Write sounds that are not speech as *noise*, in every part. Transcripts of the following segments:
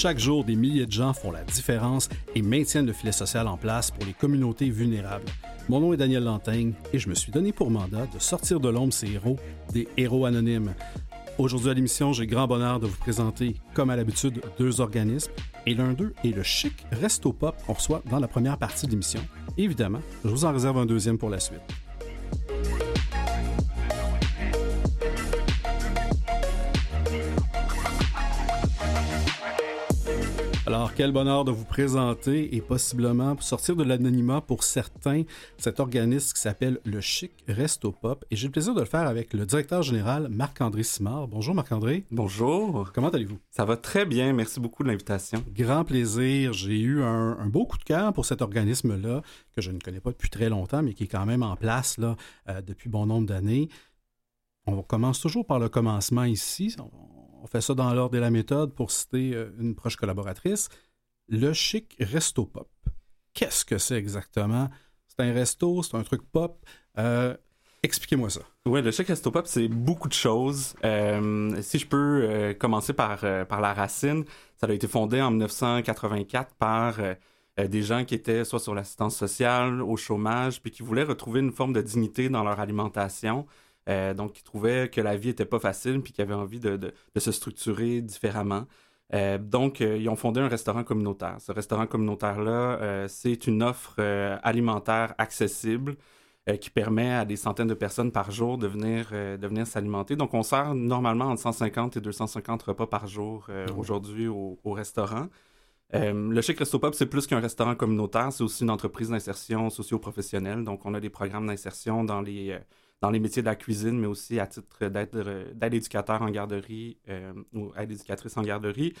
Chaque jour, des milliers de gens font la différence et maintiennent le filet social en place pour les communautés vulnérables. Mon nom est Daniel Lantaigne et je me suis donné pour mandat de sortir de l'ombre ces héros, des héros anonymes. Aujourd'hui à l'émission, j'ai grand bonheur de vous présenter, comme à l'habitude, deux organismes. Et l'un d'eux est le chic Resto Pop qu'on reçoit dans la première partie de l'émission. Évidemment, je vous en réserve un deuxième pour la suite. Alors, quel bonheur de vous présenter et possiblement sortir de l'anonymat pour certains cet organisme qui s'appelle le Chic Resto Pop. Et j'ai le plaisir de le faire avec le directeur général Marc-André Simard. Bonjour Marc-André. Bonjour. Comment allez-vous? Ça va très bien. Merci beaucoup de l'invitation. Grand plaisir. J'ai eu un, beau coup de cœur pour cet organisme-là que je ne connais pas depuis très longtemps, mais qui est quand même en place là, euh, depuis bon nombre d'années. On commence toujours par le commencement ici on fait ça dans l'ordre de la méthode pour citer euh, une proche collaboratrice, le chic resto pop. Qu'est-ce que c'est exactement? C'est un resto, c'est un truc pop. Euh, expliquez-moi ça. Oui, le chic resto pop, c'est beaucoup de choses. Euh, si je peux commencer par, par la racine, ça a été fondé en 1984 par des gens qui étaient soit sur l'assistance sociale, au chômage, puis qui voulaient retrouver une forme de dignité dans leur alimentation. Euh, donc, ils trouvaient que la vie n'était pas facile puis qu'ils avaient envie de, se structurer différemment. Euh, donc, euh, ils ont fondé un restaurant communautaire. Ce restaurant communautaire-là, c'est une offre alimentaire accessible qui permet à des centaines de personnes par jour de venir, de venir s'alimenter. Donc, on sert normalement entre 150 et 250 repas par jour aujourd'hui au, au, restaurant. le Chic Resto Pop, c'est plus qu'un restaurant communautaire, c'est aussi une entreprise d'insertion socio-professionnelle. Donc, on a des programmes d'insertion dans les dans les métiers de la cuisine, mais aussi à titre d'aide éducateur en garderie euh, ou aide éducatrice en garderie.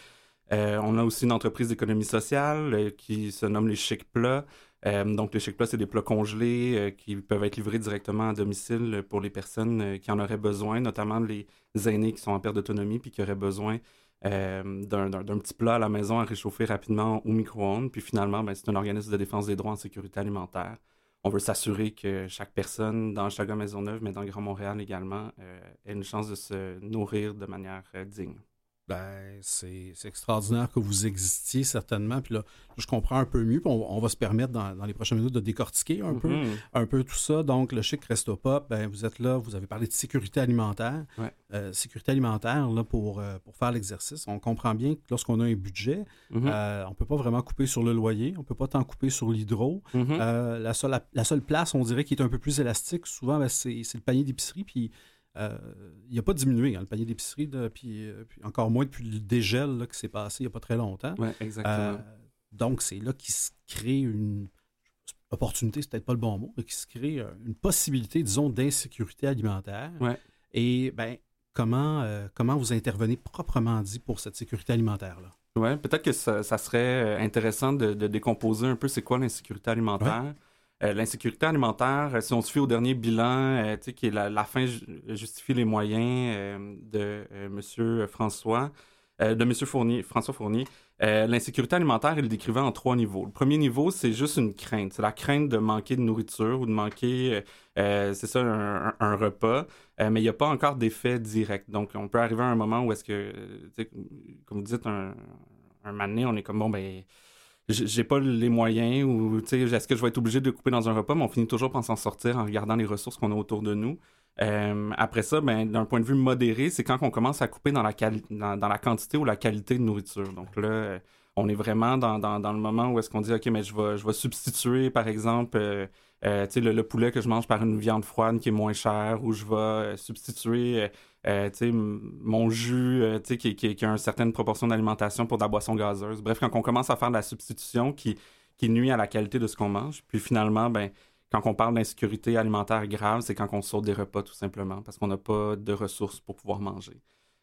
Euh, on a aussi une entreprise d'économie sociale euh, qui se nomme les Chic Plats. donc, les Chic Plats, c'est des plats congelés qui peuvent être livrés directement à domicile pour les personnes qui en auraient besoin, notamment les aînés qui sont en perte d'autonomie puis qui auraient besoin d'un petit plat à la maison à réchauffer rapidement au micro-ondes. Puis finalement, ben, c'est un organisme de défense des droits en sécurité alimentaire on veut s'assurer que chaque personne dans Chaga Maisonneuve, mais dans Grand Montréal également, euh, ait une chance de se nourrir de manière euh, digne. Ben, c'est extraordinaire que vous existiez certainement. Puis là, je comprends un peu mieux. on, va se permettre dans, les prochaines minutes de décortiquer un, peu, mm-hmm. un peu tout ça. Donc, le Chic Resto Pop, ben, vous êtes là, vous avez parlé de sécurité alimentaire. Euh, sécurité alimentaire, là, pour, euh, pour faire l'exercice. On comprend bien que lorsqu'on a un budget, mm-hmm. euh, on ne peut pas vraiment couper sur le loyer, on ne peut pas tant couper sur l'hydro. Mm-hmm. la, seule, la, seule place, on dirait, qui est un peu plus élastique, souvent, ben, c'est le panier d'épicerie. Puis il n'a pas diminué, hein, le panier d'épicerie, puis, euh, puis, encore moins depuis le dégel qui s'est passé il n'y a pas très longtemps. Oui, exactement. Euh, donc, c'est là qu'il se crée une opportunité, c'est peut-être pas le bon mot, mais qu'il se crée une possibilité, disons, d'insécurité alimentaire. Ouais. Et ben, comment, comment vous intervenez proprement dit pour cette sécurité alimentaire-là? Oui, peut-être que ça, serait intéressant de, décomposer un peu c'est quoi l'insécurité alimentaire. Euh, l'insécurité alimentaire, euh, si on se fie au dernier bilan, euh, qui est la, fin justifie les moyens de Monsieur François, de Monsieur Fournier, François Fournier, l'insécurité alimentaire, il le décrivait en trois niveaux. Le premier niveau, c'est juste une crainte. C'est la crainte de manquer de nourriture ou de manquer, c'est ça, un, repas, mais il n'y a pas encore d'effet direct. Donc, on peut arriver à un moment où est-ce que, comme vous dites, un, un on est comme, bon, ben j'ai pas les moyens ou est-ce que je vais être obligé de couper dans un repas, mais on finit toujours par s'en sortir en regardant les ressources qu'on a autour de nous. Euh, après ça, ben, d'un point de vue modéré, c'est quand on commence à couper dans la, dans, la quantité ou la qualité de nourriture. Donc là, on est vraiment dans, dans, le moment où est-ce qu'on dit, OK, mais je vais, je vais substituer, par exemple, euh, euh, le, le, poulet que je mange par une viande froide qui est moins chère, ou je vais substituer euh, mon jus euh, qui, qui, a une certaine proportion d'alimentation pour de la boisson gazeuse. Bref, quand on commence à faire de la substitution qui, qui nuit à la qualité de ce qu'on mange, puis finalement, ben, quand on parle d'insécurité alimentaire grave, c'est quand on saute des repas tout simplement, parce qu'on n'a pas de ressources pour pouvoir manger.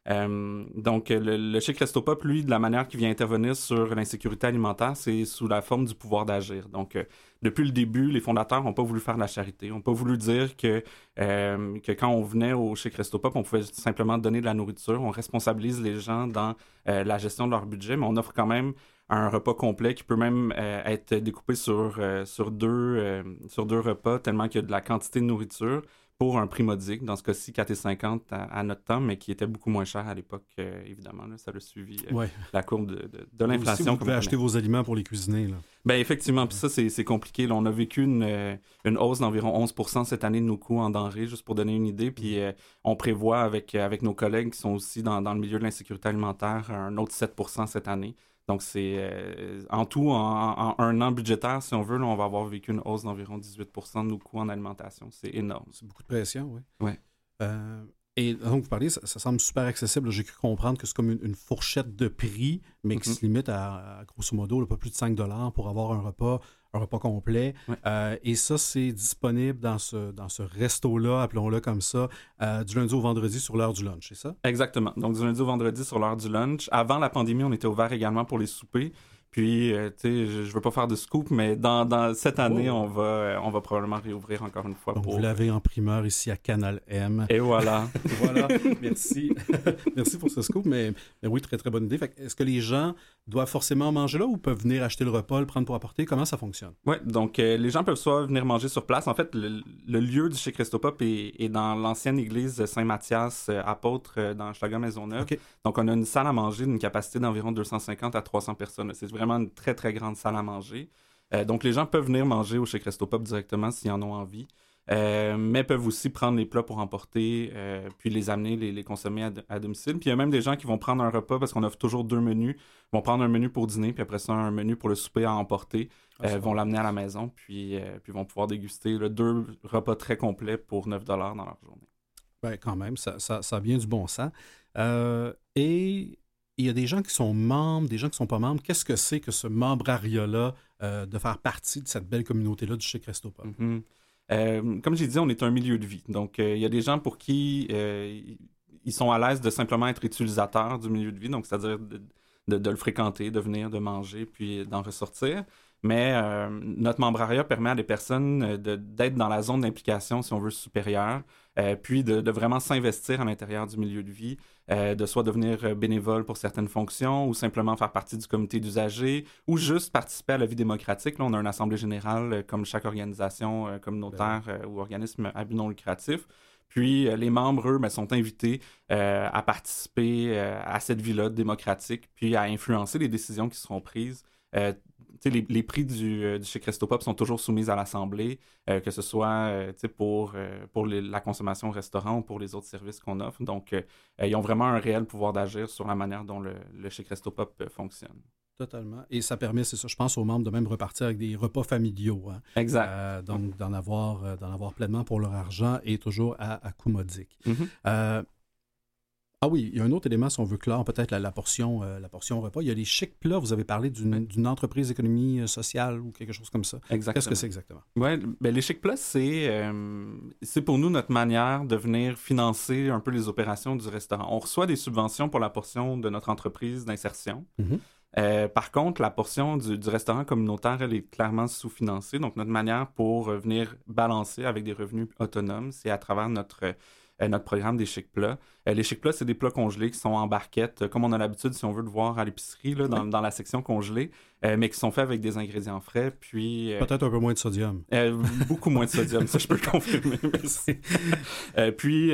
Euh, donc, le, le Chic Resto Pop, lui, de la manière qu'il vient intervenir sur l'insécurité alimentaire, c'est sous la forme du pouvoir d'agir. Donc, euh, depuis le début, les fondateurs n'ont pas voulu faire de la charité. n'ont pas voulu dire que, euh, que quand on venait au Chic Resto Pop, on pouvait simplement donner de la nourriture. On responsabilise les gens dans la gestion de leur budget, mais on offre quand même un repas complet qui peut même être découpé sur, sur, deux, sur deux repas, tellement qu'il y a de la quantité de nourriture pour un prix modique, dans ce cas-ci 4,50 à, à notre temps, mais qui était beaucoup moins cher à l'époque, euh, évidemment. ça a suivi euh, la courbe de, de, l'inflation. Vous pouvez acheter vos aliments pour les cuisiner. Là. Ben, effectivement, puis ça, c'est compliqué. on a vécu une, euh, une hausse d'environ 11% cette année de nos coûts en denrées, juste pour donner une idée. Puis on prévoit avec, avec nos collègues qui sont aussi dans, dans le milieu de l'insécurité alimentaire un autre 7% cette année. Donc, c'est euh, en tout, en, un an budgétaire, si on veut, on va avoir vécu une hausse d'environ 18% de nos coûts en alimentation. C'est énorme. C'est beaucoup de pression, oui. Oui. Euh, et donc, vous parlez, ça, semble super accessible. J'ai cru comprendre que c'est comme une, fourchette de prix, mais qui mm-hmm. se limite à, grosso modo, pas plus de 5 pour avoir un repas, un repas complet. Euh, et ça, c'est disponible dans ce, dans ce resto-là, appelons-le comme ça, euh, du lundi au vendredi sur l'heure du lunch, c'est ça? Exactement. Donc, du lundi au vendredi sur l'heure du lunch. Avant la pandémie, on était ouvert également pour les soupers. Puis, euh, tu sais, je, ne veux pas faire de scoop, mais dans, cette année, oh. on, va, on va probablement réouvrir encore une fois. Donc, vous l'avez en primeur ici à Canal M. Et voilà. *laughs* voilà, merci. *laughs* merci pour ce scoop, mais, mais, oui, très, très bonne idée. Est-ce que les gens doivent forcément manger là ou peuvent venir acheter le repas, le prendre pour apporter? Comment ça fonctionne? Oui, donc euh, les gens peuvent soit venir manger sur place. En fait, le, lieu du chez Christopop est, est dans l'ancienne église Saint-Mathias, euh, apôtre, dans Chaga Maisonneuve. Donc, on a une salle à manger d'une capacité d'environ 250 à 300 personnes. C'est vraiment une très, très grande salle à manger. Euh, donc, les gens peuvent venir manger au chez Resto Pop directement s'ils en ont envie. Euh, mais peuvent aussi prendre les plats pour emporter, euh, puis les amener, les, consommer à, domicile. Puis il y a même des gens qui vont prendre un repas parce qu'on offre toujours deux menus. Ils vont prendre un menu pour dîner, puis après ça, un menu pour le souper à emporter. Ah, vont l'amener à la maison, puis, puis vont pouvoir déguster deux repas très complets pour 9 dans leur journée. Ben, quand même, ça, ça, ça a bien du bon sens. et il y a des gens qui sont membres, des gens qui ne sont pas membres. Qu'est-ce que c'est que ce membrariat-là euh, de faire partie de cette belle communauté-là du chez Crestopop? Mm-hmm. Euh, comme j'ai dit, on est un milieu de vie. Donc, euh, il y a des gens pour qui ils sont à l'aise de simplement être utilisateurs du milieu de vie, donc c'est-à-dire de, de, le fréquenter, de venir, de manger, puis d'en ressortir. Mais notre membrariat permet à des personnes d'être dans la zone d'implication, si on veut, supérieure, puis de, de vraiment s'investir à l'intérieur du milieu de vie, euh, de soit devenir euh, bénévole pour certaines fonctions ou simplement faire partie du comité d'usagers ou juste participer à la vie démocratique. Là, on a une assemblée générale euh, comme chaque organisation communautaire ben ou organisme à but non lucratif. Puis les membres, eux, ben, sont invités à participer à cette vie-là démocratique, puis à influencer les décisions qui seront prises les, les, prix du, euh, du chez Crestopop sont toujours soumis à l'Assemblée, euh, que ce soit euh, pour, pour la consommation au restaurant ou pour les autres services qu'on offre. Donc, ils ont vraiment un réel pouvoir d'agir sur la manière dont le, le chez Crestopop fonctionne. Totalement. Et ça permet, c'est ça, je pense aux membres de même repartir avec des repas familiaux. Hein. Exact. donc, d'en avoir, d'en avoir pleinement pour leur argent et toujours à, à coût modique. Ah oui, il y a un autre élément, si on veut clore peut-être la, portion, euh, la portion repas. Il y a les chics plats. Vous avez parlé d'une entreprise d'économie euh, sociale ou quelque chose comme ça. Exactement. Qu'est-ce que c'est exactement? Oui, ben les chics plats, c'est euh, c'est pour nous notre manière de venir financer un peu les opérations du restaurant. On reçoit des subventions pour la portion de notre entreprise d'insertion. Mm-hmm. par contre, la portion du, du, restaurant communautaire, elle est clairement sous-financée. Donc, notre manière pour venir balancer avec des revenus autonomes, c'est à travers notre notre programme des chic plats. Euh, les chic plats, c'est des plats congelés qui sont en barquette, euh, comme on a l'habitude, si on veut le voir à l'épicerie, dans, dans, la section congelée, mais qui sont faits avec des ingrédients frais. Puis Peut-être un peu moins de sodium. beaucoup moins de sodium, ça je peux le confirmer. *laughs* puis,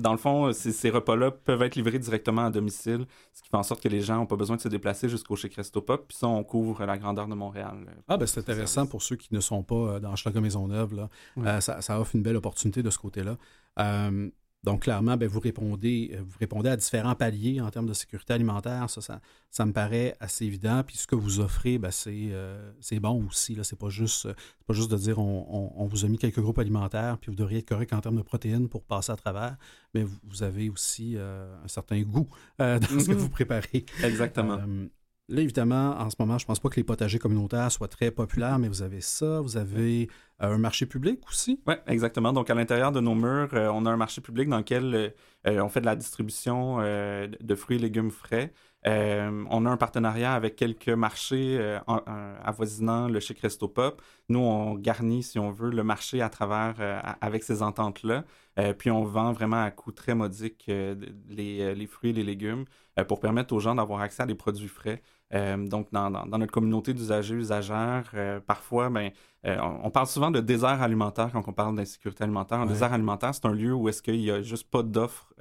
dans le fond, ces, repas-là peuvent être livrés directement à domicile, ce qui fait en sorte que les gens n'ont pas besoin de se déplacer jusqu'au chez Resto Pop. Puis ça, on couvre la grandeur de Montréal. ah, ben c'est intéressant pour ceux qui ne sont pas dans Schlager Maisonneuve. Là. ça, ça, offre une belle opportunité de ce côté-là. Euh, donc, clairement, ben, vous, répondez, euh, vous répondez à différents paliers en termes de sécurité alimentaire. Ça, ça, me paraît assez évident. Puis ce que vous offrez, ben, euh, c'est bon aussi. Ce n'est pas, juste, pas juste de dire on, vous a mis quelques groupes alimentaires, puis vous devriez être correct en termes de protéines pour passer à travers. Mais vous, avez aussi un certain goût dans ce que vous préparez. Exactement. Là, évidemment, en ce moment, je ne pense pas que les potagers communautaires soient très populaires, mais vous avez ça, vous avez euh, un marché public aussi. Oui, exactement. Donc, à l'intérieur de nos murs, euh, on a un marché public dans lequel euh, on fait de la distribution de fruits et légumes frais. on a un partenariat avec quelques marchés avoisinant le Chic Resto Pop. Nous, on garnit, si on veut, le marché à travers, avec ces ententes-là. puis on vend vraiment à coût très modique les, fruits et les légumes pour permettre aux gens d'avoir accès à des produits frais. Euh, donc, dans, notre communauté d'usagers, usagères, euh, parfois, ben, euh, on, parle souvent de désert alimentaire quand on parle d'insécurité alimentaire. Un désert alimentaire, c'est un lieu où est-ce qu'il n'y a juste pas d'offres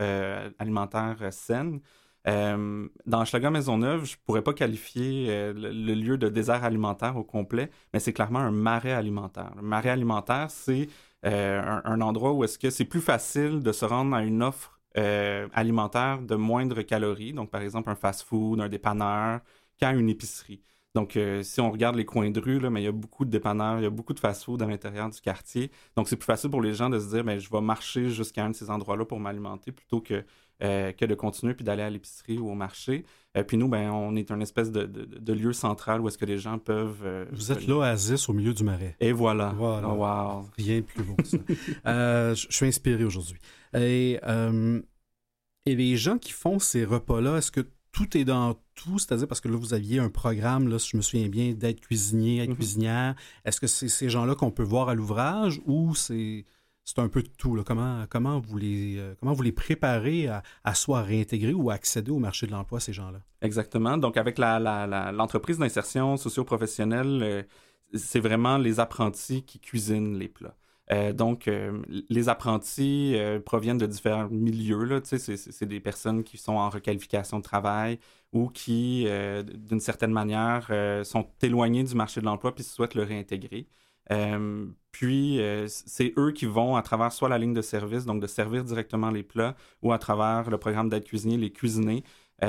alimentaires saines. dans Schlager Maisonneuve, je pourrais pas qualifier le, lieu de désert alimentaire au complet, mais c'est clairement un marais alimentaire. Le marais alimentaire, c'est un, un, endroit où est-ce que c'est plus facile de se rendre à une offre alimentaire de moindre calories. Donc, par exemple, un fast-food, un dépanneur, qu'à une épicerie. Donc, euh, si on regarde les coins de rue, là, mais il y a beaucoup de dépanneurs, il y a beaucoup de fast-food à l'intérieur du quartier. Donc, c'est plus facile pour les gens de se dire, ben, je vais marcher jusqu'à un de ces endroits-là pour m'alimenter plutôt que, euh, que de continuer puis d'aller à l'épicerie ou au marché. Et euh, puis nous, ben, on est un espèce de, de, lieu central où est-ce que les gens peuvent... Vous êtes l'oasis au milieu du marais. Et voilà. voilà. wow. Rien de plus beau que ça. *laughs* je suis inspiré aujourd'hui. Et, et les gens qui font ces repas-là, est-ce que tout est dans tout, c'est-à-dire parce que là, vous aviez un programme, là, si je me souviens bien, d'être cuisinier, être mhm. cuisinière. Est-ce que c'est ces gens-là qu'on peut voir à l'ouvrage ou c'est c'est un peu de tout. Là? Comment, comment, vous les, euh, comment vous les préparez à, à soit réintégrer ou accéder au marché de l'emploi, ces gens-là? Exactement. Donc, avec l'entreprise la, d'insertion socio-professionnelle, euh, c'est vraiment les apprentis qui cuisinent les plats. Euh, donc, euh, les apprentis euh, proviennent de différents milieux. C'est des personnes qui sont en requalification de travail ou qui, d'une certaine manière, sont éloignées du marché de l'emploi puis souhaitent le réintégrer. puis, c'est eux qui vont, à travers soit la ligne de service, donc de servir directement les plats, ou à travers le programme d'aide cuisinier, les cuisiner, qui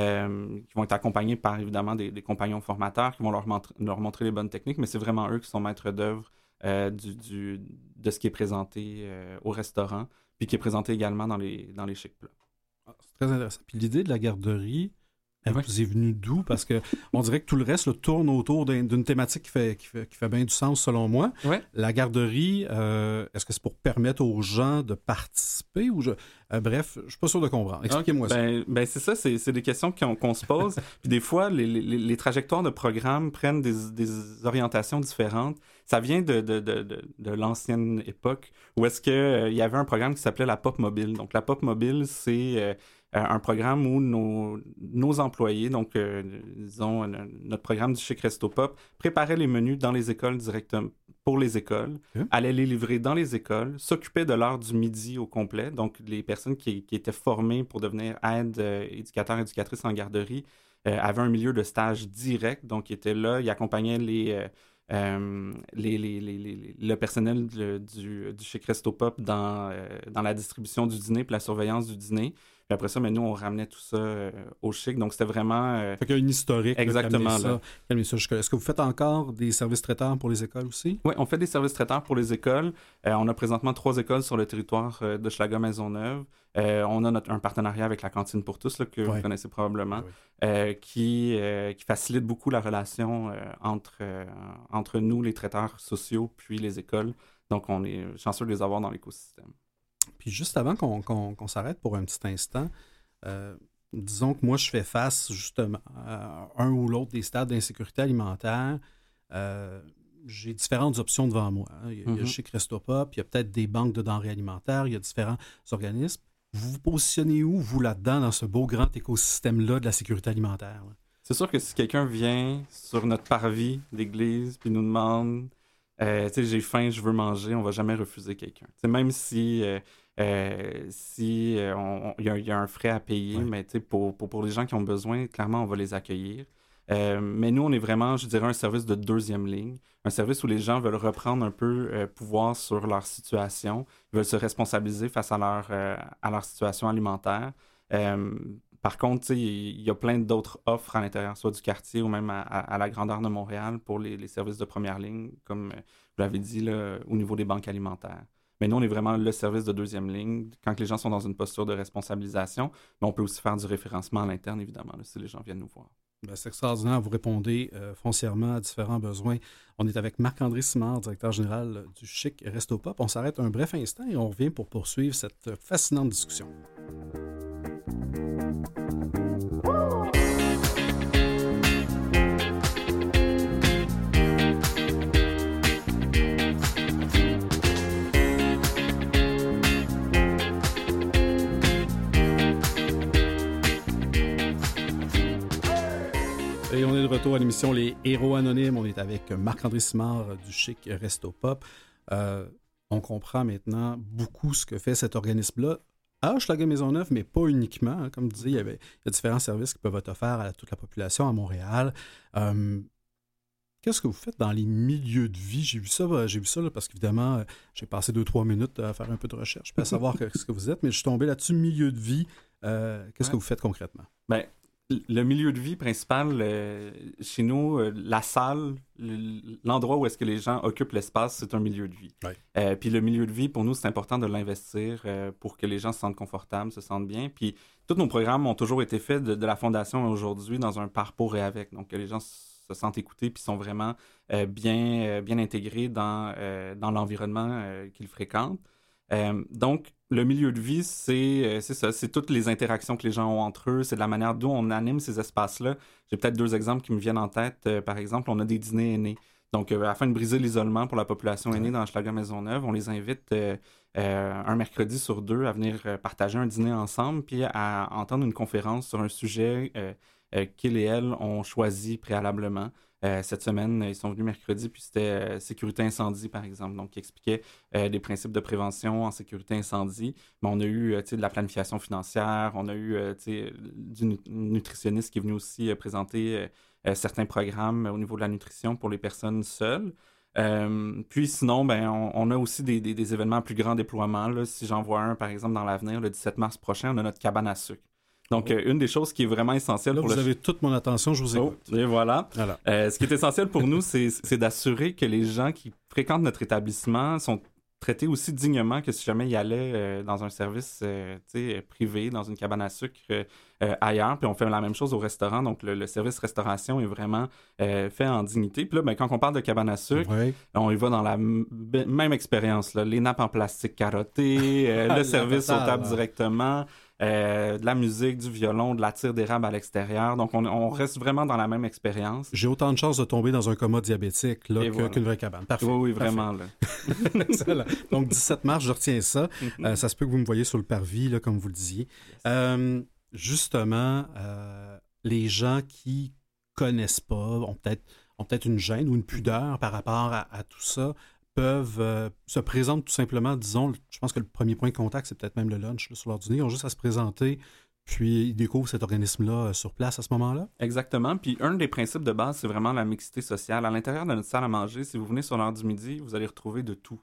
vont être accompagnés par évidemment des, compagnons formateurs qui vont leur, leur, montrer les bonnes techniques, mais c'est vraiment eux qui sont maîtres d'œuvre euh, du, de ce qui est présenté euh, au restaurant, puis qui est présenté également dans les, dans les chic plats. Ah, c'est très intéressant. Puis l'idée de la garderie, elle vous est venue d'où? Parce que on dirait que tout le reste tourne autour d'une thématique qui fait, qui, fait, qui fait, bien du sens selon moi. La garderie, euh, est-ce que c'est pour permettre aux gens de participer ou je... bref, je suis pas sûr de comprendre. Expliquez-moi ça. Ben, ben c'est ça, c'est des questions qu'on se pose. *laughs* Puis des fois, les, les, les, trajectoires de programme prennent des, des orientations différentes ça vient de, de, de, de l'ancienne époque où est-ce qu'il euh, il y avait un programme qui s'appelait la Pop Mobile. Donc, la Pop Mobile, c'est euh, un programme où nos, nos employés, donc, euh, disons, notre programme du Chic Resto Pop, préparaient les menus dans les écoles directement pour les écoles, allaient les livrer dans les écoles, s'occupaient de l'heure du midi au complet. Donc, les personnes qui, qui étaient formées pour devenir aide, éducateurs, éducatrices en garderie, avaient un milieu de stage direct. Donc, ils étaient là, ils accompagnaient les euh, les, les, les, le personnel du, du chez Resto Pop dans, euh, dans la distribution du dîner puis la surveillance du dîner. Puis après ça, mais nous, on ramenait tout ça euh, au chic. Donc, c'était vraiment. Euh... Fait qu'il y a une historique. Exactement. Là, Est-ce que vous faites encore des services traiteurs pour les écoles aussi? Oui, on fait des services traiteurs pour les écoles. Euh, on a présentement trois écoles sur le territoire euh, de Schlager Maisonneuve. on a notre, un partenariat avec la Cantine pour tous, là, que vous connaissez probablement, qui, qui facilite beaucoup la relation entre, entre nous, les traiteurs sociaux, puis les écoles. Donc, on est chanceux de les avoir dans l'écosystème. Puis juste avant qu'on s'arrête pour un petit instant, euh, disons que moi, je fais face justement à un ou l'autre des stades d'insécurité alimentaire. Euh, j'ai différentes options devant moi. Hein. Il y a, mm-hmm. chez Crestopop, il y a peut-être des banques de denrées alimentaires, il y a différents organismes. Vous vous positionnez où, vous, là-dedans, dans ce beau grand écosystème-là de la sécurité alimentaire? C'est sûr que si quelqu'un vient sur notre parvis d'église puis nous demande euh, j'ai faim, je veux manger, on va jamais refuser quelqu'un. même si euh, euh, si il y, a un frais à payer, mais pour, pour, pour, les gens qui ont besoin, clairement, on va les accueillir. mais nous, on est vraiment, je dirais, un service de deuxième ligne, un service où les gens veulent reprendre un peu pouvoir sur leur situation, veulent se responsabiliser face à leur, à leur situation alimentaire. Par contre, il y a plein d'autres offres à l'intérieur, soit du quartier ou même à, la grandeur de Montréal pour les, services de première ligne, comme euh, vous l'avez dit, là, au niveau des banques alimentaires. Mais nous, on est vraiment le service de deuxième ligne quand les gens sont dans une posture de responsabilisation. Mais on peut aussi faire du référencement à l'interne, évidemment, si les gens viennent nous voir. Ben, c'est extraordinaire. Vous répondez euh, foncièrement à différents besoins. On est avec Marc-André Simard, directeur général du Chic Resto Pop. On s'arrête un bref instant et on revient pour poursuivre cette fascinante discussion. Et on est de retour à l'émission Les Héros Anonymes. On est avec Marc-André Simard du Chic Resto Pop. Euh, on comprend maintenant beaucoup ce que fait cet organisme-là à Hochelaga Maisonneuve, mais pas uniquement. Hein. comme je disais, il y, avait, il y a différents services qui peuvent être offerts à toute la population à Montréal. Euh, qu'est-ce que vous faites dans les milieux de vie? J'ai vu ça, euh, j'ai vu ça parce qu'évidemment, j'ai passé deux, trois minutes à faire un peu de recherche, pour savoir *laughs* ce que vous êtes, mais je suis tombé là-dessus, milieu de vie. qu'est-ce que vous faites concrètement? Bien, le milieu de vie principal euh, chez nous, euh, la salle, l'endroit où est-ce que les gens occupent l'espace, c'est un milieu de vie. Euh, puis le milieu de vie, pour nous, c'est important de l'investir pour que les gens se sentent confortables, se sentent bien. Puis tous nos programmes ont toujours été faits de, la fondation aujourd'hui dans un parcours et avec. Donc que les gens se sentent écoutés puis sont vraiment bien, bien intégrés dans, dans l'environnement qu'ils fréquentent. donc, le milieu de vie, euh, c'est ça, c'est toutes les interactions que les gens ont entre eux, c'est de la manière dont on anime ces espaces-là. J'ai peut-être deux exemples qui me viennent en tête. Euh, par exemple, on a des dîners aînés. Donc, euh, afin de briser l'isolement pour la population aînée dans Schlager Maisonneuve, on les invite un mercredi sur deux à venir partager un dîner ensemble, puis à entendre une conférence sur un sujet qu'ils et elles ont choisi préalablement. Euh, cette semaine, ils sont venus mercredi, puis c'était euh, sécurité incendie, par exemple. Donc, qui expliquait euh, des principes de prévention en sécurité incendie. Mais on a eu de la planification financière, on a eu du nutritionniste qui est venu aussi présenter certains programmes au niveau de la nutrition pour les personnes seules. puis sinon, ben, on, a aussi des, événements à plus grand déploiement. Si j'en vois un, par exemple, dans l'avenir, le 17 mars prochain, on a notre cabane à sucre. Donc, euh, une des choses qui est vraiment essentielle Là, pour vous avez toute mon attention, je vous oh, écoute. et voilà. Euh, ce qui est *laughs* essentiel pour nous, c'est d'assurer que les gens qui fréquentent notre établissement sont traités aussi dignement que si jamais ils allaient euh, dans un service privé, dans une cabane à sucre ailleurs. Puis on fait la même chose au restaurant. Donc, le, service restauration est vraiment fait en dignité. Puis là, ben, quand on parle de cabane à sucre, on y va dans la même expérience. Les nappes en plastique carottées, *laughs* le service aux tables directement. Euh, de la musique, du violon, de la tire d'érable à l'extérieur. Donc, on, reste vraiment dans la même expérience. J'ai autant de chances de tomber dans un coma diabétique là, qu'une vraie cabane. Parfait. Oui, oui vraiment. *laughs* Donc, 17 mars, je retiens ça. Mhm. Euh, ça se peut que vous me voyez sur le parvis, là, comme vous le disiez. Euh, justement, les gens qui connaissent pas ont peut-être ont peut-être une gêne ou une pudeur par rapport à tout ça peuvent euh, se présenter tout simplement, disons, je pense que le premier point de contact, c'est peut-être même le lunch sur l'heure du nez. Ils ont juste à se présenter, puis ils découvrent cet organisme-là euh, sur place à ce moment-là. Exactement. Puis un des principes de base, c'est vraiment la mixité sociale. À l'intérieur de notre salle à manger, si vous venez sur l'heure du midi, vous allez retrouver de tout.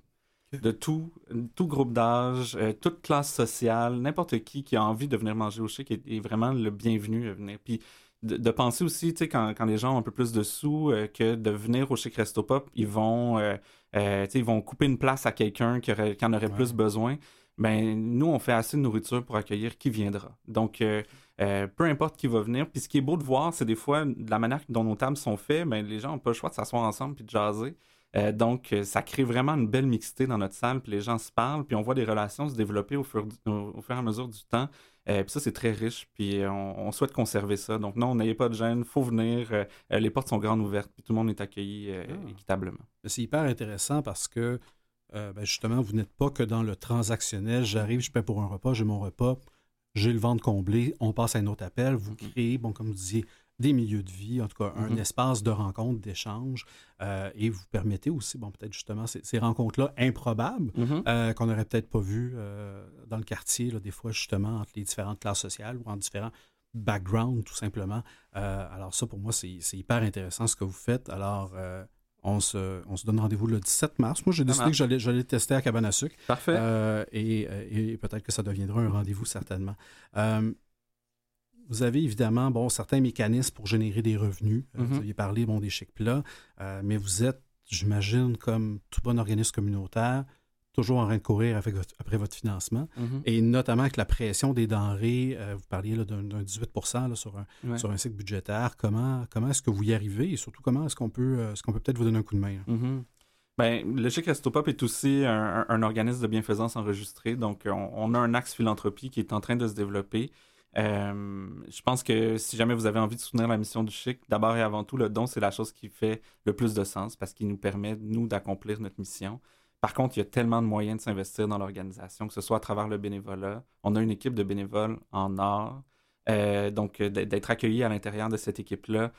De tout, tout groupe d'âge, euh, toute classe sociale, n'importe qui qui a envie de venir manger au chic est, est vraiment le bienvenu à venir. Puis de, penser aussi, tu sais, quand, quand, les gens ont un peu plus de sous, euh, que de venir au Chic Resto Pop, ils vont, euh, euh, ils vont couper une place à quelqu'un qui, qui, en aurait plus besoin. Ben, nous, on fait assez de nourriture pour accueillir qui viendra. Donc, peu importe qui va venir. Puis ce qui est beau de voir, c'est des fois, de la manière dont nos tables sont faites, ben, les gens n'ont pas le choix de s'asseoir ensemble puis de jaser. donc, ça crée vraiment une belle mixité dans notre salle, puis les gens se parlent, puis on voit des relations se développer au fur, au fur et à mesure du temps. Euh, puis ça, c'est très riche, puis euh, on, souhaite conserver ça. Donc non, n'ayez pas de gêne, faut venir. Euh, les portes sont grandes ouvertes, puis tout le monde est accueilli ah. équitablement. C'est hyper intéressant parce que ben, justement, vous n'êtes pas que dans le transactionnel. J'arrive, je paie pour un repas, j'ai mon repas, j'ai le ventre comblé, on passe à un autre appel. Vous créez, bon, comme vous disiez, des milieux de vie, en tout cas un mm-hmm. espace de rencontre, d'échange, euh, et vous permettez aussi, bon, peut-être justement ces, rencontres-là improbables mm-hmm. euh, qu'on n'aurait peut-être pas vues euh, dans le quartier, là, des fois justement entre les différentes classes sociales ou en différents backgrounds tout simplement. alors ça, pour moi, c'est hyper intéressant ce que vous faites. Alors, on se, on se, donne rendez-vous le 17 mars. Moi, j'ai décidé que j'allais tester à Cabane à sucre. Parfait. et, et peut-être que ça deviendra un rendez-vous certainement. Vous avez évidemment bon, certains mécanismes pour générer des revenus. Euh, vous mm-hmm. aviez parlé bon, des chèques plats, euh, mais vous êtes, j'imagine, comme tout bon organisme communautaire, toujours en train de courir avec après votre financement. Mm-hmm. Et notamment avec la pression des denrées, euh, vous parliez d'un 18 sur, un, sur un cycle budgétaire. Comment, comment est-ce que vous y arrivez et surtout comment est-ce qu'on peut, est qu'on peut peut-être vous donner un coup de main? Mm-hmm. Ben, le Chic Restopop est aussi un, organisme de bienfaisance enregistré. Donc, on, on, a un axe philanthropie qui est en train de se développer. Euh, je pense que si jamais vous avez envie de soutenir la mission du Chic, d'abord et avant tout, le don, c'est la chose qui fait le plus de sens parce qu'il nous permet, nous, d'accomplir notre mission. Par contre, il y a tellement de moyens de s'investir dans l'organisation, que ce soit à travers le bénévolat. On a une équipe de bénévoles en art. donc, d'être accueilli à l'intérieur de cette équipe-là,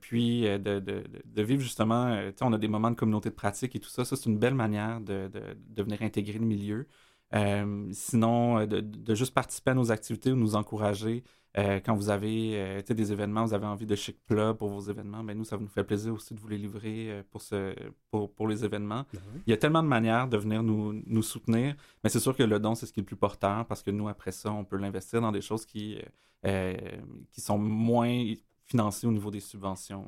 puis de, de, de, vivre justement, on a des moments de communauté de pratique et tout ça. Ça, c'est une belle manière de, de, venir intégrer le milieu. Sinon, de, juste participer à nos activités ou nous encourager. Euh, quand vous avez euh, des événements, vous avez envie de chic plat pour vos événements, ben nous, ça nous fait plaisir aussi de vous les livrer euh, pour, ce, pour, pour les événements. Ben Il y a tellement de manières de venir nous, nous soutenir, mais c'est sûr que le don, c'est ce qui est le plus porteur parce que nous, après ça, on peut l'investir dans des choses qui, qui sont moins financées au niveau des subventions.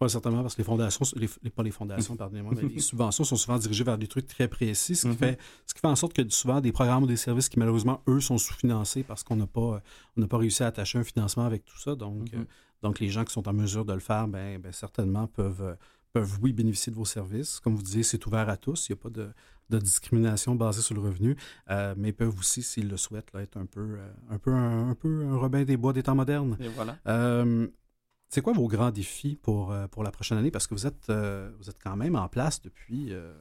Pas certainement, parce que les fondations, les, pas les fondations, *laughs* pardonnez-moi, mais les subventions sont souvent dirigées vers des trucs très précis, ce qui, mhm. fait, ce qui fait en sorte que souvent des programmes ou des services qui malheureusement, eux, sont sous-financés parce qu'on n'a pas, on pas réussi à attacher un financement avec tout ça. Donc, mhm. euh, donc les gens qui sont en mesure de le faire, ben, ben certainement peuvent, euh, peuvent, oui, bénéficier de vos services. Comme vous disiez, c'est ouvert à tous. Il n'y a pas de, de, discrimination basée sur le revenu, euh, mais peuvent aussi, s'ils le souhaitent, là, être un peu, un, peu un, peu un Robin des Bois des temps modernes. Et voilà. C'est quoi vos grands défis pour, euh, pour la prochaine année? Parce que vous êtes, euh, vous êtes quand même en place depuis. Euh,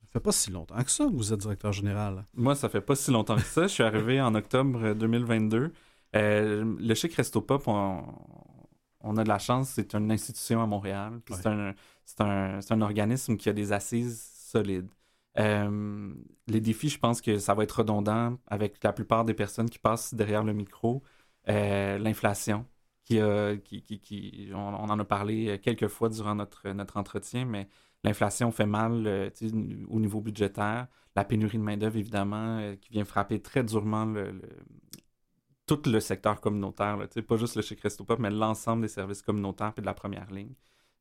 ça fait pas si longtemps que ça que vous êtes directeur général. Moi, ça fait pas si longtemps que ça. Je suis arrivé en octobre 2022. le Chic Resto Pop, on, a de la chance, c'est une institution à Montréal. C'est un, un, un, organisme qui a des assises solides. les défis, je pense que ça va être redondant avec la plupart des personnes qui passent derrière le micro. L'inflation, qui, on, en a parlé quelques fois durant notre, notre entretien, mais l'inflation fait mal euh, au niveau budgétaire. La pénurie de main-d'œuvre, évidemment, euh, qui vient frapper très durement tout le secteur communautaire, pas juste le chez Pop, mais l'ensemble des services communautaires puis de la première ligne,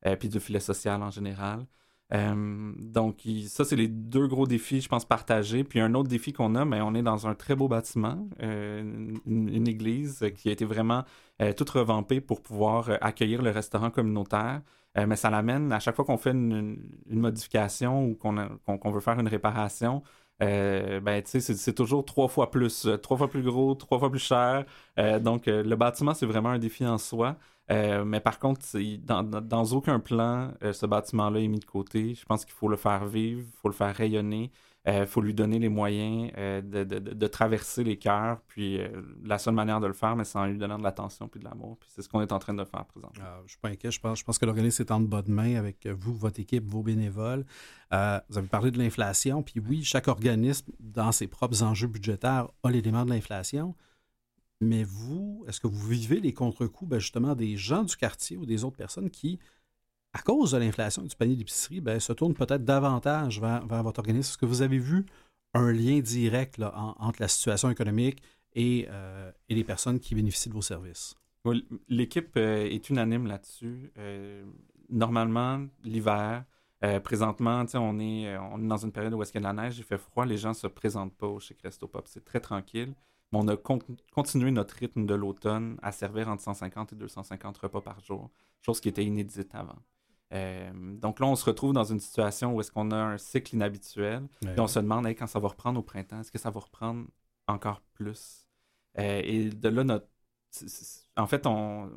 euh, puis du filet social en général. Euh, donc, ça, c'est les deux gros défis, je pense, partagés. Puis un autre défi qu'on a, mais on est dans un très beau bâtiment, euh, une, église qui a été vraiment euh, toute revampée pour pouvoir accueillir le restaurant communautaire. mais ça l'amène, à chaque fois qu'on fait une, modification ou qu'on veut faire une réparation, ben, c'est toujours trois fois plus, trois fois plus gros, trois fois plus cher. donc, le bâtiment, c'est vraiment un défi en soi. Euh, mais par contre, dans, aucun plan, euh, ce bâtiment-là est mis de côté. Je pense qu'il faut le faire vivre, il faut le faire rayonner, il euh, faut lui donner les moyens de, traverser les cœurs. Puis la seule manière de le faire, c'est en lui donnant de l'attention puis de l'amour. Puis c'est ce qu'on est en train de faire présentement. Ah, je ne suis pas inquiet. Je pense, je pense que l'organisme est en bonne main avec vous, votre équipe, vos bénévoles. vous avez parlé de l'inflation. Puis oui, chaque organisme, dans ses propres enjeux budgétaires, a l'élément de l'inflation. Mais vous, est-ce que vous vivez les contre-coups ben, justement des gens du quartier ou des autres personnes qui, à cause de l'inflation du panier d'épicerie, ben, se tournent peut-être davantage vers, votre organisme? Est-ce que vous avez vu un lien direct entre la situation économique euh, et, les personnes qui bénéficient de vos services? L'équipe euh, est unanime là-dessus. Euh, normalement, l'hiver, présentement, on est, dans une période où est-ce y a de la neige, il fait froid, les gens ne se présentent pas chez Cresto Pop. C'est très tranquille on a continué notre rythme de l'automne à servir entre 150 et 250 repas par jour, chose qui était inédite avant. Euh, donc là, on se retrouve dans une situation où est-ce qu'on a un cycle inhabituel, et on se demande quand ça va reprendre au printemps, est-ce que ça va reprendre encore plus? Euh, et de là, notre... en fait, on,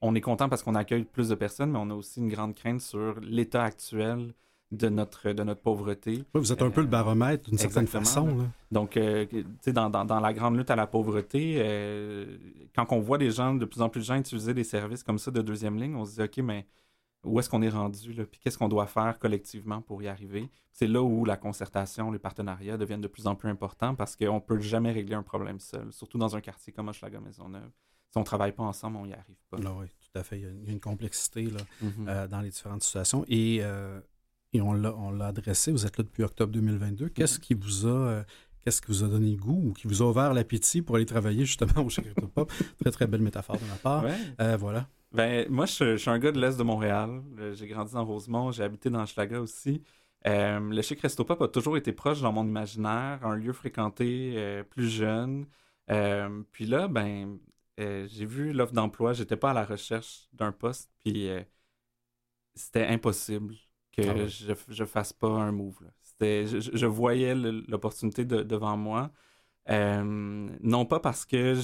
on est content parce qu'on accueille plus de personnes, mais on a aussi une grande crainte sur l'état actuel de notre, de notre pauvreté. vous êtes un peu le baromètre d'une certaine façon. Donc, euh, dans, dans, dans, la grande lutte à la pauvreté, euh, quand on voit des gens, de plus en plus de gens utiliser des services comme ça de deuxième ligne, on se dit, OK, mais où est-ce qu'on est rendu, là? puis qu'est-ce qu'on doit faire collectivement pour y arriver? C'est là où la concertation, les partenariats deviennent de plus en plus importants parce qu'on ne peut jamais régler un problème seul, surtout dans un quartier comme Hochelaga Maisonneuve. Si on ne travaille pas ensemble, on n'y arrive pas. Ah oui, tout à fait. Il y a une, complexité là, euh, dans les différentes situations. Et et on l'a adressé. Vous êtes là depuis octobre 2022. Qu'est-ce qui vous a euh, qu'est-ce qui vous a donné le goût ou qui vous a ouvert l'appétit pour aller travailler justement au Chez Pop? *laughs* très, très belle métaphore de ma part. Euh, voilà. Ben, moi, je, suis un gars de l'Est de Montréal. Euh, j'ai grandi dans Rosemont, j'ai habité dans Schlaga aussi. le Chic Resto Pop a toujours été proche dans mon imaginaire, un lieu fréquenté plus jeune. puis là, ben, j'ai vu l'offre d'emploi, j'étais pas à la recherche d'un poste, puis c'était impossible que ah je ne fasse pas un move. Je, je, voyais l'opportunité devant moi. Euh, non pas parce que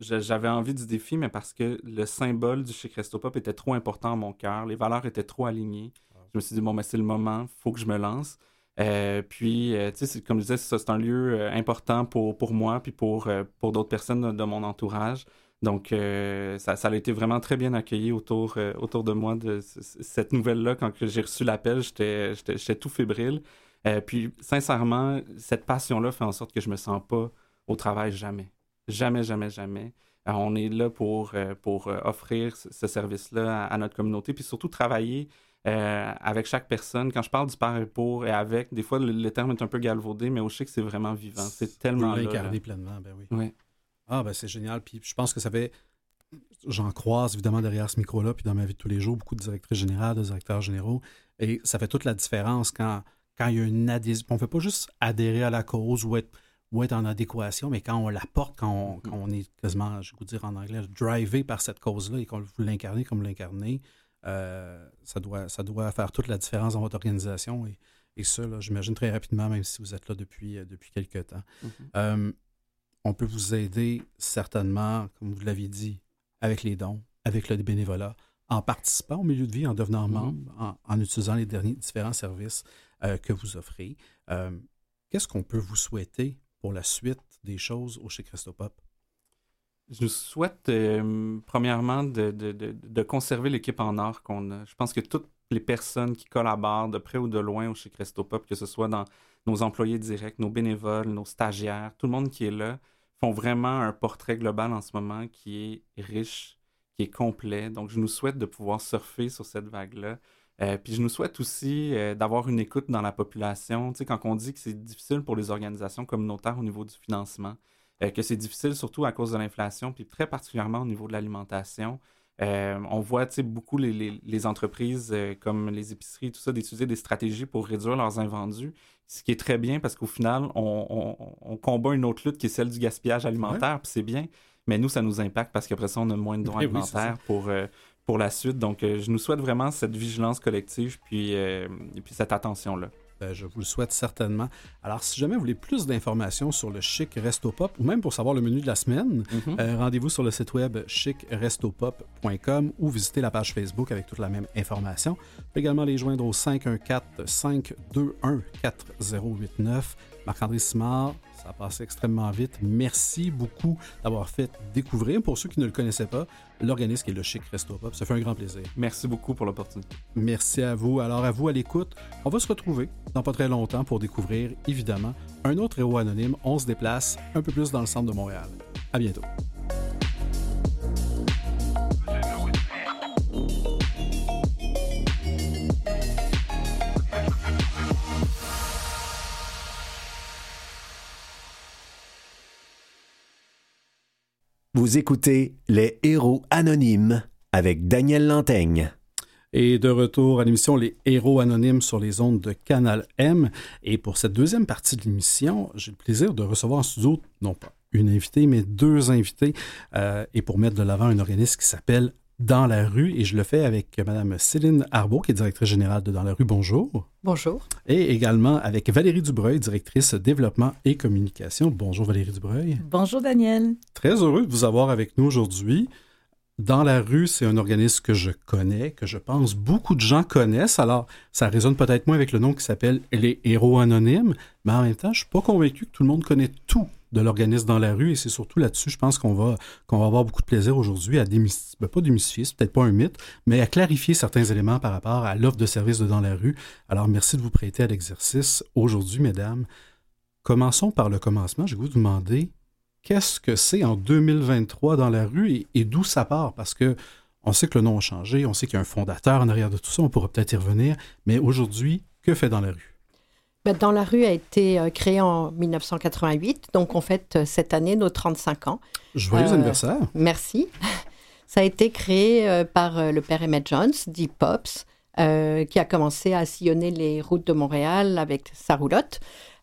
j'avais envie du défi, mais parce que le symbole du Chic Resto Pop était trop important à mon cœur. Les valeurs étaient trop alignées. Ah. Je me suis dit, bon, mais c'est le moment, il faut que je me lance. puis, tu sais, comme je disais, c'est un lieu important pour, pour moi, puis pour, pour d'autres personnes de, mon entourage. Donc, ça, ça, a été vraiment très bien accueilli autour, autour de moi de cette nouvelle-là. Quand j'ai reçu l'appel, j'étais tout fébrile. puis, sincèrement, cette passion-là fait en sorte que je me sens pas au travail jamais. Jamais, jamais, jamais. Euh, on est là pour, euh, pour euh, offrir ce, service-là à, notre communauté, puis surtout travailler avec chaque personne. Quand je parle du par et pour et avec, des fois le, terme est un peu galvaudé, mais au chic, c'est vraiment vivant. C'est tellement. Vous l'incarner pleinement, ben oui. Ah, ben c'est génial. Puis je pense que ça fait. J'en croise évidemment derrière ce micro-là, puis dans ma vie de tous les jours, beaucoup de directrices générales, de directeurs généraux. Et ça fait toute la différence quand, quand il y a une adhésion. On ne fait pas juste adhérer à la cause ou être ou être en adéquation, mais quand on la porte, quand on, mm-hmm. est quasiment, je vais vous dire en anglais, drivé par cette cause-là et qu'on vous l'incarnez comme vous l'incarnez, euh, ça, doit, ça doit faire toute la différence dans votre organisation. Et, et ça, j'imagine très rapidement, même si vous êtes là depuis, euh, depuis quelques temps. Mm-hmm. Euh, on peut vous aider certainement, comme vous l'aviez dit, avec les dons, avec le bénévolat, en participant au milieu de vie, en devenant mm-hmm. membre, en, utilisant les derniers différents services que vous offrez. Qu'est-ce qu'on peut vous souhaiter pour la suite des choses au chez Christopop? Je nous souhaite, euh, premièrement, de, conserver l'équipe en or qu'on a. Je pense que toutes les personnes qui collaborent de près ou de loin au chez Christopop, que ce soit dans nos employés directs, nos bénévoles, nos stagiaires, tout le monde qui est là, font vraiment un portrait global en ce moment qui est riche, qui est complet. Donc, je nous souhaite de pouvoir surfer sur cette vague-là. Euh, puis je nous souhaite aussi euh, d'avoir une écoute dans la population. Tu sais, quand on dit que c'est difficile pour les organisations communautaires au niveau du financement, euh, que c'est difficile surtout à cause de l'inflation, puis très particulièrement au niveau de l'alimentation. On voit beaucoup les, les, entreprises comme les épiceries, tout ça, d'utiliser des stratégies pour réduire leurs invendus, ce qui est très bien parce qu'au final, on, on, combat une autre lutte qui est celle du gaspillage alimentaire, puis c'est bien. Mais nous, ça nous impacte parce qu'après ça, on a moins de droits *laughs* alimentaires pour, pour la suite. Donc, euh, je nous souhaite vraiment cette vigilance collective puis, euh, et puis cette attention-là. Ben, je vous le souhaite certainement. Alors, si jamais vous voulez plus d'informations sur le Chic Resto Pop ou même pour savoir le menu de la semaine, mhm. euh, rendez-vous sur le site web chicrestopop.com ou visitez la page Facebook avec toute la même information. Vous pouvez également les joindre au 514-521-4089. Marc-André Simard, ça a passé extrêmement vite. Merci beaucoup d'avoir fait découvrir, pour ceux qui ne le connaissaient pas, l'organisme qui est le Chic Resto Pop. Ça fait un grand plaisir. Merci beaucoup pour l'opportunité. Merci à vous. Alors, à vous à l'écoute. On va se retrouver dans pas très longtemps pour découvrir, évidemment, un autre héros anonyme. On se déplace un peu plus dans le centre de Montréal. À bientôt. Vous écoutez Les Héros Anonymes avec Daniel Lantaigne. Et de retour à l'émission Les Héros Anonymes sur les ondes de Canal M. Et pour cette deuxième partie de l'émission, j'ai le plaisir de recevoir en studio, non pas une invitée, mais deux invités, euh, et pour mettre de l'avant un organisme qui s'appelle dans la rue et je le fais avec Mme Céline Arbeau, qui est directrice générale de Dans la rue. Bonjour. Bonjour. Et également avec Valérie Dubreuil, directrice développement et communication. Bonjour Valérie Dubreuil. Bonjour Daniel. Très heureux de vous avoir avec nous aujourd'hui. Dans la rue, c'est un organisme que je connais, que je pense beaucoup de gens connaissent. Alors, ça résonne peut-être moins avec le nom qui s'appelle les héros anonymes, mais en même temps, je suis pas convaincu que tout le monde connaît tout de l'organisme dans la rue. Et c'est surtout là-dessus, je pense qu'on va, qu'on va avoir beaucoup de plaisir aujourd'hui à démystifier, ben, pas démystifier, c'est peut-être pas un mythe, mais à clarifier certains éléments par rapport à l'offre de services de dans la rue. Alors, merci de vous prêter à l'exercice aujourd'hui, mesdames. Commençons par le commencement. Je vais vous demander qu'est-ce que c'est en 2023 dans la rue et, et d'où ça part? Parce que on sait que le nom a changé, on sait qu'il y a un fondateur en arrière de tout ça, on pourra peut-être y revenir, mais aujourd'hui, que fait dans la rue? Ben, dans la rue a été euh, créé en 1988, donc on fête euh, cette année nos 35 ans. Joyeux euh, anniversaire. Merci. Ça a été créé par le père Emmett Jones, dit Pops, qui a commencé à sillonner les routes de Montréal avec sa roulotte.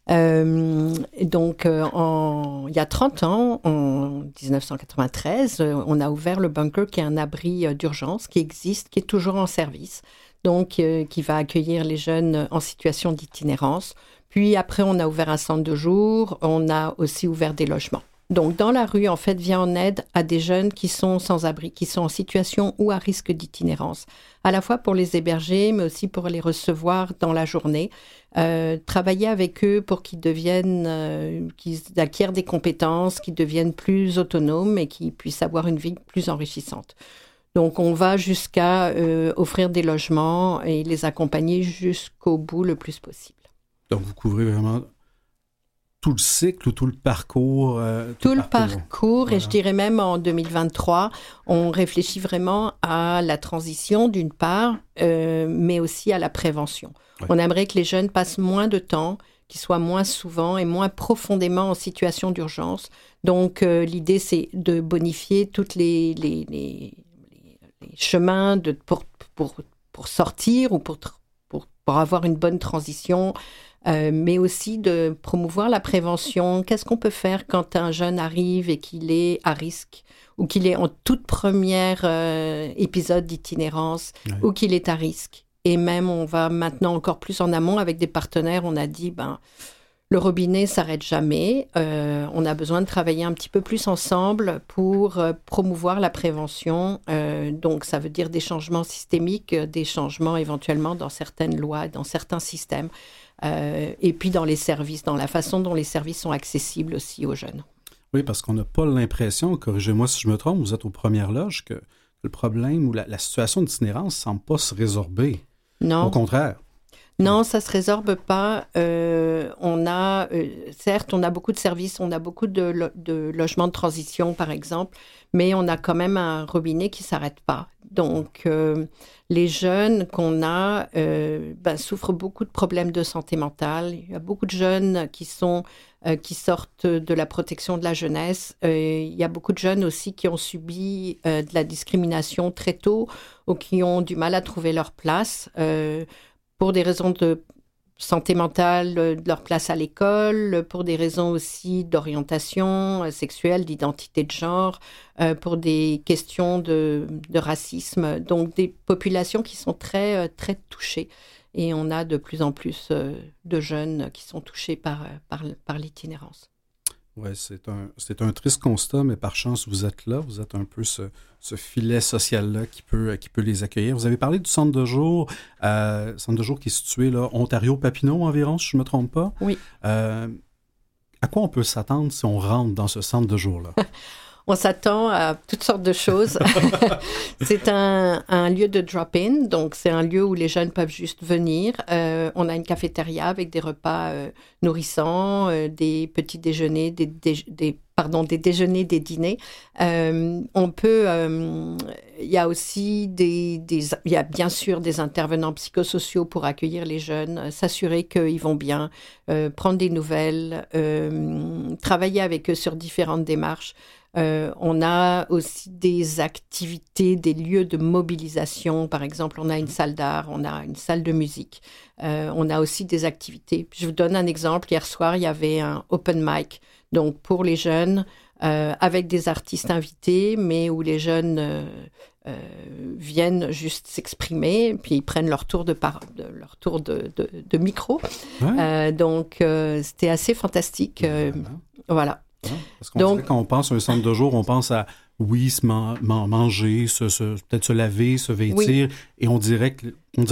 Donc, en, il y a 30 ans, en 1993, on a ouvert le bunker qui est un abri d'urgence qui existe, qui est toujours en service donc euh, qui va accueillir les jeunes en situation d'itinérance. Puis après, on a ouvert un centre de jour, on a aussi ouvert des logements. Donc, dans la rue, en fait, vient en aide à des jeunes qui sont sans abri, qui sont en situation ou à risque d'itinérance, à la fois pour les héberger, mais aussi pour les recevoir dans la journée. Euh, travailler avec eux pour qu'ils deviennent, euh, qu'ils acquièrent des compétences, qu'ils deviennent plus autonomes et qu'ils puissent avoir une vie plus enrichissante. Donc, on va jusqu'à euh, offrir des logements et les accompagner jusqu'au bout le plus possible. Donc, vous couvrez vraiment tout le cycle ou tout le parcours euh, Tout, le parcours, et je dirais même en 2023, on réfléchit vraiment à la transition d'une part, euh, mais aussi à la prévention. On aimerait que les jeunes passent moins de temps, qu'ils soient moins souvent et moins profondément en situation d'urgence. Donc l'idée, c'est de bonifier tous les, les, les, chemins de, pour, pour, pour, sortir ou pour, pour, pour avoir une bonne transition. Euh, mais aussi de promouvoir la prévention. Qu'est-ce qu'on peut faire quand un jeune arrive et qu'il est à risque ou qu'il est en toute première euh, épisode d'itinérance ou qu'il est à risque? Et même, on va maintenant encore plus en amont avec des partenaires. On a dit, ben, le robinet s'arrête jamais. Euh, on a besoin de travailler un petit peu plus ensemble pour euh, promouvoir la prévention. Euh, donc, ça veut dire des changements systémiques, des changements éventuellement dans certaines lois, dans certains systèmes, et puis dans les services, dans la façon dont les services sont accessibles aussi aux jeunes. Oui, parce qu'on n'a pas l'impression, corrigez-moi si je me trompe, vous êtes aux premières loges, que le problème ou la, la situation d'itinérance ne semble pas se résorber. Non. Au contraire. Non, ça se résorbe pas. Euh, on a, euh, certes, on a beaucoup de services, on a beaucoup de, logements de transition, par exemple, mais on a quand même un robinet qui s'arrête pas. Donc, euh, les jeunes qu'on a ben, souffrent beaucoup de problèmes de santé mentale. Il y a beaucoup de jeunes qui sont qui sortent de la protection de la jeunesse. il y a beaucoup de jeunes aussi qui ont subi de la discrimination très tôt ou qui ont du mal à trouver leur place pour des raisons de santé mentale, de leur place à l'école, pour des raisons aussi d'orientation euh, sexuelle, d'identité de genre, euh, pour des questions de, racisme. Donc des populations qui sont très, euh, très touchées. Et on a de plus en plus de jeunes qui sont touchés par, par l'itinérance. Oui, c'est un, triste constat, mais par chance, vous êtes là. Vous êtes un peu ce, ce filet social-là qui peut, qui peut les accueillir. Vous avez parlé du centre de jour, euh, centre de jour qui est situé là, Ontario-Papineau environ, si je ne me trompe pas. Oui. Euh, à quoi on peut s'attendre si on rentre dans ce centre de jour-là? *laughs* On s'attend à toutes sortes de choses. *laughs* c'est un, lieu de drop-in, donc c'est un lieu où les jeunes peuvent juste venir. Euh, on a une cafétéria avec des repas euh, nourrissants, euh, des petits déjeuners, des, des, pardon, des déjeuners, des dîners. on peut, il y a aussi des, des, il y a bien sûr des intervenants psychosociaux pour accueillir les jeunes, s'assurer qu'ils vont bien, prendre des nouvelles, travailler avec eux sur différentes démarches. Euh, on a aussi des activités, des lieux de mobilisation. Par exemple, on a une salle d'art, on a une salle de musique. Euh, on a aussi des activités. Je vous donne un exemple. Hier soir, il y avait un open mic, donc pour les jeunes, euh, avec des artistes invités, mais où les jeunes viennent juste s'exprimer, puis ils prennent leur tour de, leur tour de, micro. donc, c'était assez fantastique. voilà. Parce qu'on Donc, quand on pense à un centre de jour, on pense à oui, se manger, peut-être se laver, se vêtir, et on dirait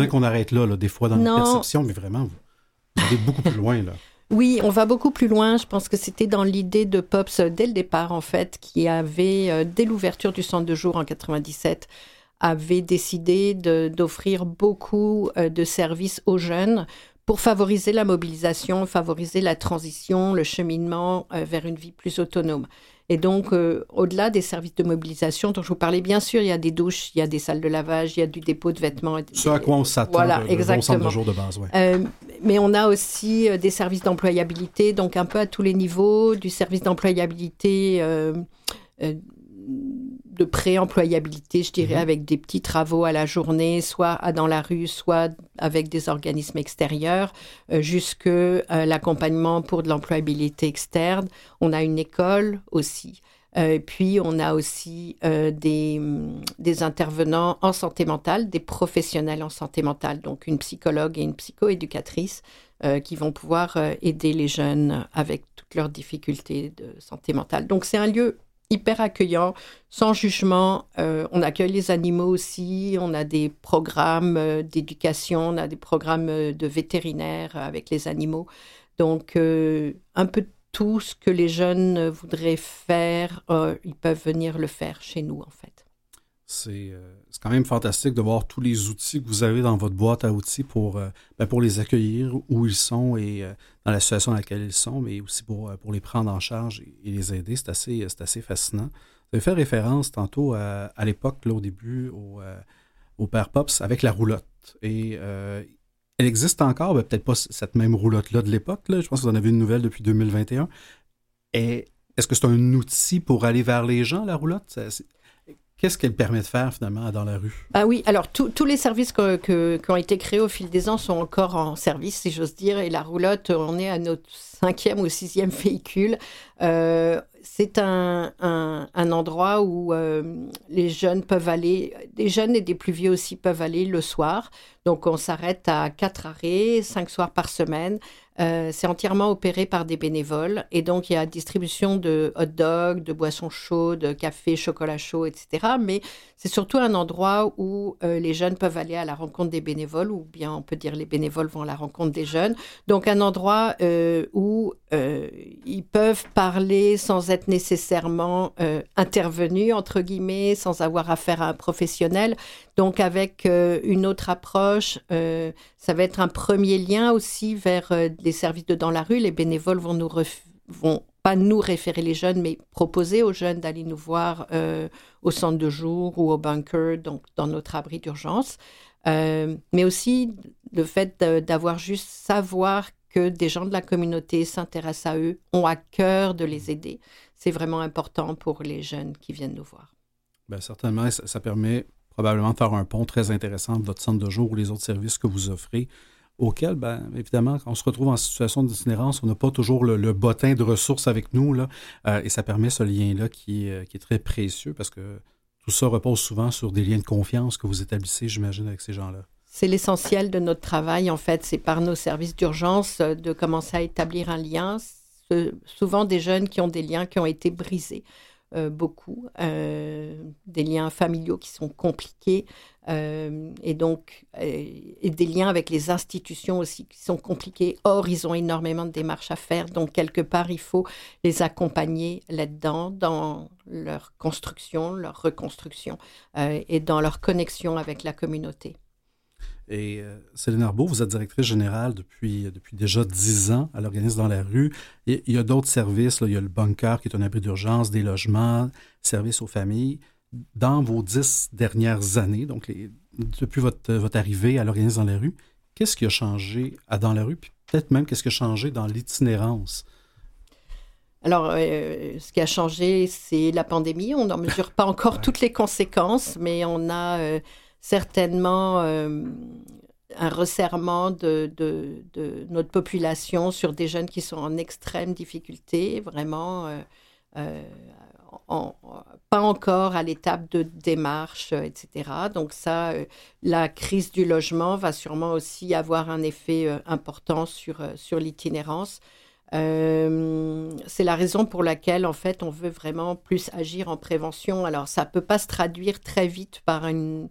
qu'on arrête là, des fois dans notre perception, mais vraiment, vous, allez beaucoup plus loin là. Oui, on va beaucoup plus loin. Je pense que c'était dans l'idée de Pops dès le départ, en fait, qui avait, euh, dès l'ouverture du centre de jour en 97, avait décidé d'offrir beaucoup euh, de services aux jeunes pour favoriser la mobilisation, favoriser la transition, le cheminement euh, vers une vie plus autonome. Et donc, euh, au-delà des services de mobilisation dont je vous parlais, bien sûr, il y a des douches, il y a des salles de lavage, il y a du dépôt de vêtements. Ce à quoi on s'attend voilà, de, exactement. de jour de base. Ouais. Euh, mais on a aussi des services d'employabilité, donc un peu à tous les niveaux, du service d'employabilité de pré-employabilité, je dirais, mhm. avec des petits travaux à la journée, soit dans la rue, soit avec des organismes extérieurs, euh, jusque euh, l'accompagnement pour de l'employabilité externe. On a une école aussi. Euh, puis on a aussi des, des, intervenants en santé mentale, des professionnels en santé mentale, donc une psychologue et une psychoéducatrice qui vont pouvoir aider les jeunes avec toutes leurs difficultés de santé mentale. Donc c'est un lieu hyper accueillant, sans jugement. Euh, on accueille les animaux aussi. On a des programmes euh, d'éducation, on a des programmes euh, de vétérinaires avec les animaux. Donc, un peu tout ce que les jeunes voudraient faire, ils peuvent venir le faire chez nous, en fait. Euh, c'est quand même fantastique de voir tous les outils que vous avez dans votre boîte à outils pour, euh, ben, pour les accueillir où ils sont et euh, dans la situation dans laquelle ils sont, mais aussi pour, pour les prendre en charge et, les aider. C'est assez, assez fascinant. Vous avez fait référence tantôt à, l'époque, au début, au, au Père Pops avec la roulotte. Et elle existe encore, ben, peut-être pas cette même roulotte-là de l'époque. Je pense que vous en avez une nouvelle depuis 2021. Et est-ce que c'est un outil pour aller vers les gens, la roulotte? Qu'est-ce qu'elle permet de faire finalement dans la rue? Ah oui, alors tous les services qui ont été créés au fil des ans sont encore en service, si j'ose dire, et la roulotte, on est à notre cinquième ou sixième *laughs* véhicule. Euh, c'est un, endroit où euh, les jeunes peuvent aller, des jeunes et des plus vieux aussi peuvent aller le soir. Donc on s'arrête à quatre arrêts, cinq soirs par semaine. Euh, c'est entièrement opéré par des bénévoles et donc il y a distribution de hot dogs, de boissons chaudes, de café, chocolat chaud, etc. Mais c'est surtout un endroit où euh, les jeunes peuvent aller à la rencontre des bénévoles ou bien on peut dire les bénévoles vont à la rencontre des jeunes. Donc un endroit euh, où ils peuvent parler sans être nécessairement intervenus entre guillemets, sans avoir affaire à un professionnel. Donc avec une autre approche, ça va être un premier lien aussi vers les services de dans la rue, les bénévoles vont nous vont pas nous référer les jeunes, mais proposer aux jeunes d'aller nous voir euh, au centre de jour ou au bunker, donc dans notre abri d'urgence. Euh, mais aussi le fait d'avoir juste savoir que des gens de la communauté s'intéressent à eux, ont à cœur de les aider. C'est vraiment important pour les jeunes qui viennent nous voir. Bien, certainement, ça, ça, permet probablement faire un pont très intéressant de votre centre de jour ou les autres services que vous offrez auquel, ben, évidemment, quand on se retrouve en situation d'itinérance, on n'a pas toujours le, bottin de ressources avec nous, là, euh, et ça permet ce lien-là qui, euh, qui, est très précieux parce que tout ça repose souvent sur des liens de confiance que vous établissez, j'imagine, avec ces gens-là. C'est l'essentiel de notre travail, en fait. C'est par nos services d'urgence euh, de commencer à établir un lien. souvent des jeunes qui ont des liens qui ont été brisés. Euh, beaucoup, euh, des liens familiaux qui sont compliqués euh, et donc et des liens avec les institutions aussi qui sont compliqués. Or, ils ont énormément de démarches à faire, donc quelque part, il faut les accompagner là-dedans, dans leur construction, leur reconstruction et dans leur connexion avec la communauté. Et euh, Céline Arbeau, vous êtes directrice générale depuis, depuis déjà dix ans à l'organisme dans la rue. il y a d'autres services, il y a le bunker qui est un abri d'urgence, des logements, services aux familles. Dans vos dix dernières années, donc depuis votre, votre arrivée à l'organisme dans la rue, qu'est-ce qui a changé à Dans la rue, puis peut-être même qu'est-ce qui a changé dans l'itinérance? Alors, euh, ce qui a changé, c'est la pandémie. On n'en mesure pas encore toutes les conséquences, mais on a... Euh, certainement euh, un resserrement de, notre population sur des jeunes qui sont en extrême difficulté, vraiment euh, euh, pas encore à l'étape de démarche, etc. Donc ça, la crise du logement va sûrement aussi avoir un effet important sur, sur l'itinérance. c'est la raison pour laquelle, en fait, on veut vraiment plus agir en prévention. Alors, ça ne peut pas se traduire très vite par une,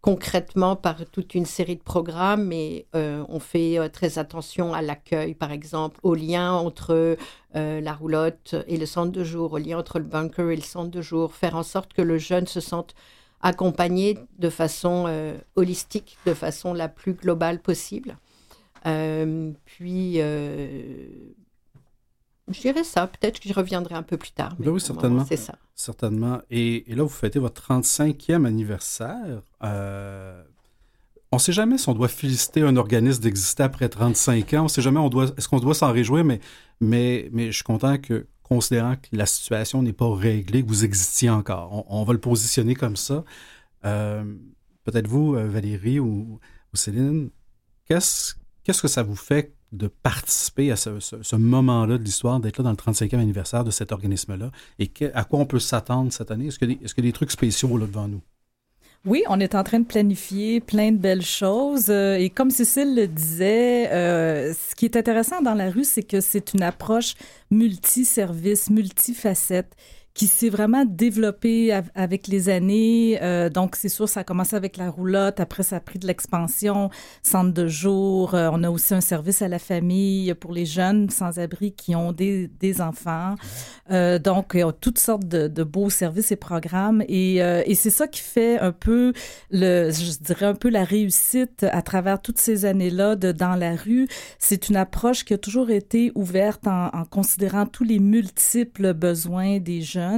concrètement par toute une série de programmes, mais euh, on fait euh, très attention à l'accueil, par exemple, au lien entre euh, la roulotte et le centre de jour, au lien entre le bunker et le centre de jour, faire en sorte que le jeune se sente accompagné de façon holistique, de façon la plus globale possible. puis je dirais ça. Peut-être que je reviendrai un peu plus tard. Ben oui, certainement. C'est ça. Certainement. Et, là, vous fêtez votre 35e anniversaire. Euh, on ne sait jamais si on doit féliciter un organisme d'exister après 35 ans. On ne sait jamais on doit, est-ce qu'on doit s'en réjouir, mais, mais, mais je suis content que, considérant que la situation n'est pas réglée, que vous existiez encore. On, va le positionner comme ça. Euh, peut-être vous, euh, Valérie ou, ou Céline, qu'est-ce, qu'est-ce que ça vous fait de participer à ce, moment-là de l'histoire, d'être là dans le 35e anniversaire de cet organisme-là? Et à quoi on peut s'attendre cette année? Est-ce qu'il y, a des trucs spéciaux là devant nous? Oui, on est en train de planifier plein de belles choses. Euh, et comme Cécile le disait, euh, ce qui est intéressant dans la rue, c'est que c'est une approche multiservice, multifacette qui s'est vraiment développé avec les années. Euh, donc, c'est sûr, ça a commencé avec la roulotte. Après, ça a pris de l'expansion, centre de jour. Euh, on a aussi un service à la famille pour les jeunes sans-abri qui ont des, des enfants. Euh, donc, il y a toutes sortes de, beaux services et programmes. Et, c'est ça qui fait un peu, le, je dirais, un peu la réussite à travers toutes ces années-là Dans la rue. C'est une approche qui a toujours été ouverte en, en considérant tous les multiples besoins des jeunes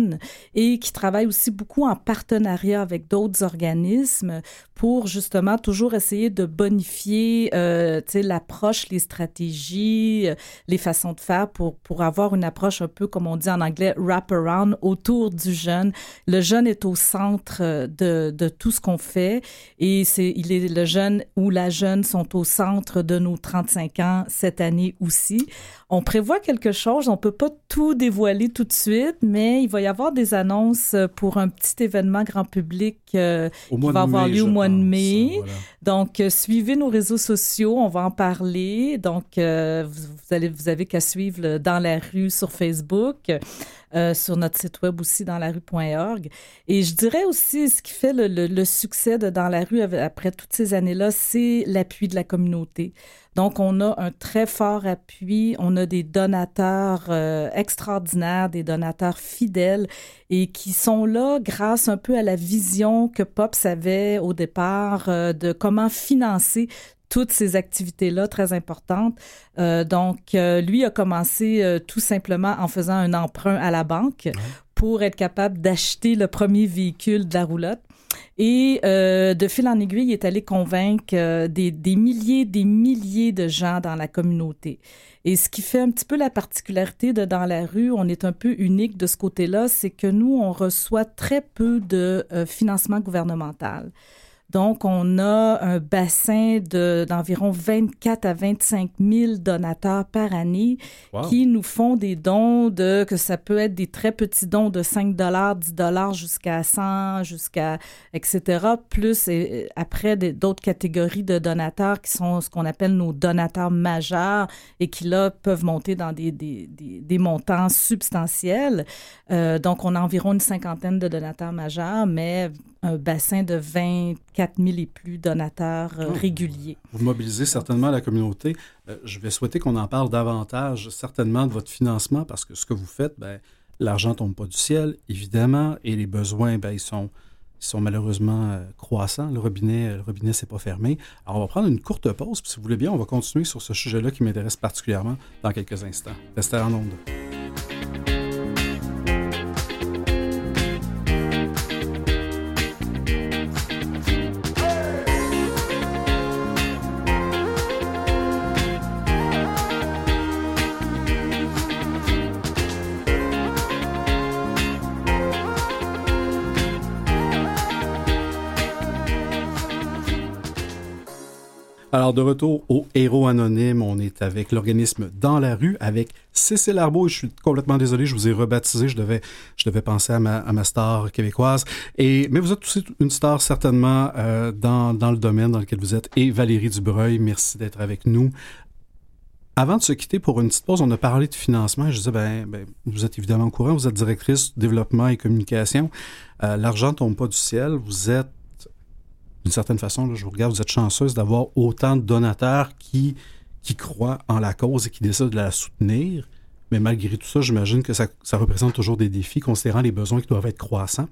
et qui travaille aussi beaucoup en partenariat avec d'autres organismes pour justement toujours essayer de bonifier euh, l'approche, les stratégies, euh, les façons de faire pour, pour avoir une approche un peu, comme on dit en anglais, wrap-around autour du jeune. Le jeune est au centre euh, de, de tout ce qu'on fait et c'est, il est, le jeune ou la jeune sont au centre de nos 35 ans cette année aussi. On prévoit quelque chose, on peut pas tout dévoiler tout de suite, mais il va y avoir des annonces pour un petit événement grand public qui va avoir lieu au mois mai. Donc, euh, suivez nos réseaux sociaux, on va en parler. Donc, euh, vous, allez, vous avez qu'à suivre Dans la rue sur Facebook. Euh, sur notre site web aussi dans la rue.org. Et je dirais aussi ce qui fait le, succès de Dans la rue après toutes ces années-là, c'est l'appui de la communauté. Donc, on a un très fort appui, on a des donateurs euh, extraordinaires, des donateurs fidèles et qui sont là grâce un peu à la vision que Pops avait au départ euh, de comment financer toutes ces activités-là très importantes. Euh, donc, euh, lui a commencé euh, tout simplement en faisant un emprunt à la banque pour être capable d'acheter le premier véhicule de la roulotte. Et de fil en aiguille, il est allé convaincre des, des, milliers, des milliers de gens dans la communauté. Et ce qui fait un petit peu la particularité de Dans la rue, on est un peu unique de ce côté-là, c'est que nous, on reçoit très peu de financement gouvernemental. Donc, on a un bassin d'environ 24 à 25 000 donateurs par année qui nous font des dons de, que ça peut être des très petits dons de 5 dollars, 10 dollars jusqu'à 100, jusqu'à, etc. Plus, et, après, d'autres catégories de donateurs qui sont ce qu'on appelle nos donateurs majeurs et qui, là, peuvent monter dans des, des, des, montants substantiels. Euh, donc, on a environ une cinquantaine de donateurs majeurs, mais un bassin de 24 000 et plus donateurs euh, oh. réguliers. Vous mobilisez certainement la communauté. Euh, je vais souhaiter qu'on en parle davantage, certainement, de votre financement, parce que ce que vous faites, ben, l'argent tombe pas du ciel, évidemment, et les besoins, ben, ils sont, ils sont malheureusement euh, croissants. Le robinet, le robinet, c'est pas fermé. Alors, on va prendre une courte pause, puis si vous voulez bien, on va continuer sur ce sujet-là qui m'intéresse particulièrement dans quelques instants. Restez en onde. Alors, de retour au Héros Anonyme, on est avec l'organisme Dans la rue, avec Cécile Arbeau. Je suis complètement désolé, je vous ai rebaptisé. Je devais, je devais penser à ma, à ma star québécoise. Et, mais vous êtes aussi une star certainement euh, dans, dans le domaine dans lequel vous êtes. Et Valérie Dubreuil, merci d'être avec nous. Avant de se quitter pour une petite pause, on a parlé de financement. Je disais, ben, ben vous êtes évidemment au courant, vous êtes directrice développement et communication. Euh, L'argent tombe pas du ciel. Vous êtes d'une certaine façon, je vous regarde, vous êtes chanceuse d'avoir autant de donateurs qui, qui croient en la cause et qui décident de la soutenir. Mais malgré tout ça, j'imagine que ça, représente toujours des défis, considérant les besoins qui doivent être croissants.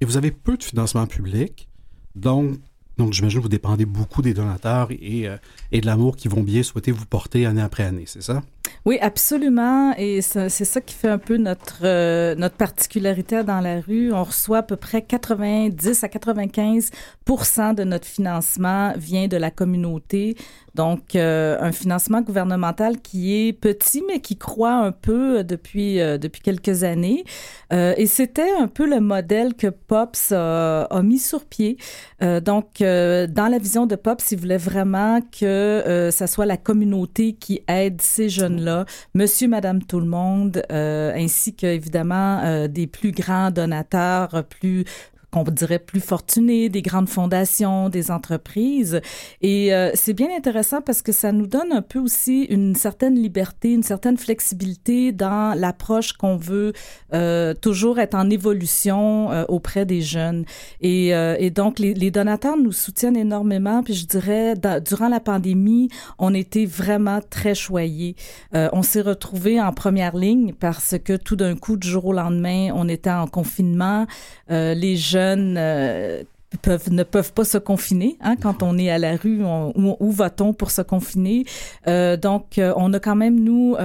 Et vous avez peu de financement public. Donc, donc j'imagine que vous dépendez beaucoup des donateurs et, euh, et de l'amour qu'ils vont bien souhaiter vous porter année après année, c'est ça? Oui, absolument. Et c'est ça qui fait un peu notre, euh, notre particularité dans la rue. On reçoit à peu près 90 à 95% de notre financement vient de la communauté. Donc, euh, un financement gouvernemental qui est petit, mais qui croît un peu depuis, euh, depuis quelques années. et c'était un peu le modèle que POPS a, mis sur pied. donc, dans la vision de POPS, il voulait vraiment que ça soit la communauté qui aide ces jeunes-là monsieur, madame, tout le monde, euh, ainsi que évidemment euh, des plus grands donateurs, plus qu'on dirait plus fortunés, des grandes fondations, des entreprises. Et euh, c'est bien intéressant parce que ça nous donne un peu aussi une certaine liberté, une certaine flexibilité dans l'approche qu'on veut euh, toujours être en évolution euh, auprès des jeunes. Et, donc, les, les, donateurs nous soutiennent énormément. Puis je dirais, durant la pandémie, on était vraiment très choyés. on s'est retrouvés en première ligne parce que tout d'un coup, du jour au lendemain, on était en confinement. les jeunes euh, peuvent, ne peuvent pas se confiner. Hein, quand on est à la rue, où, va-t-on pour se confiner? Euh, donc, euh, on a quand même, nous,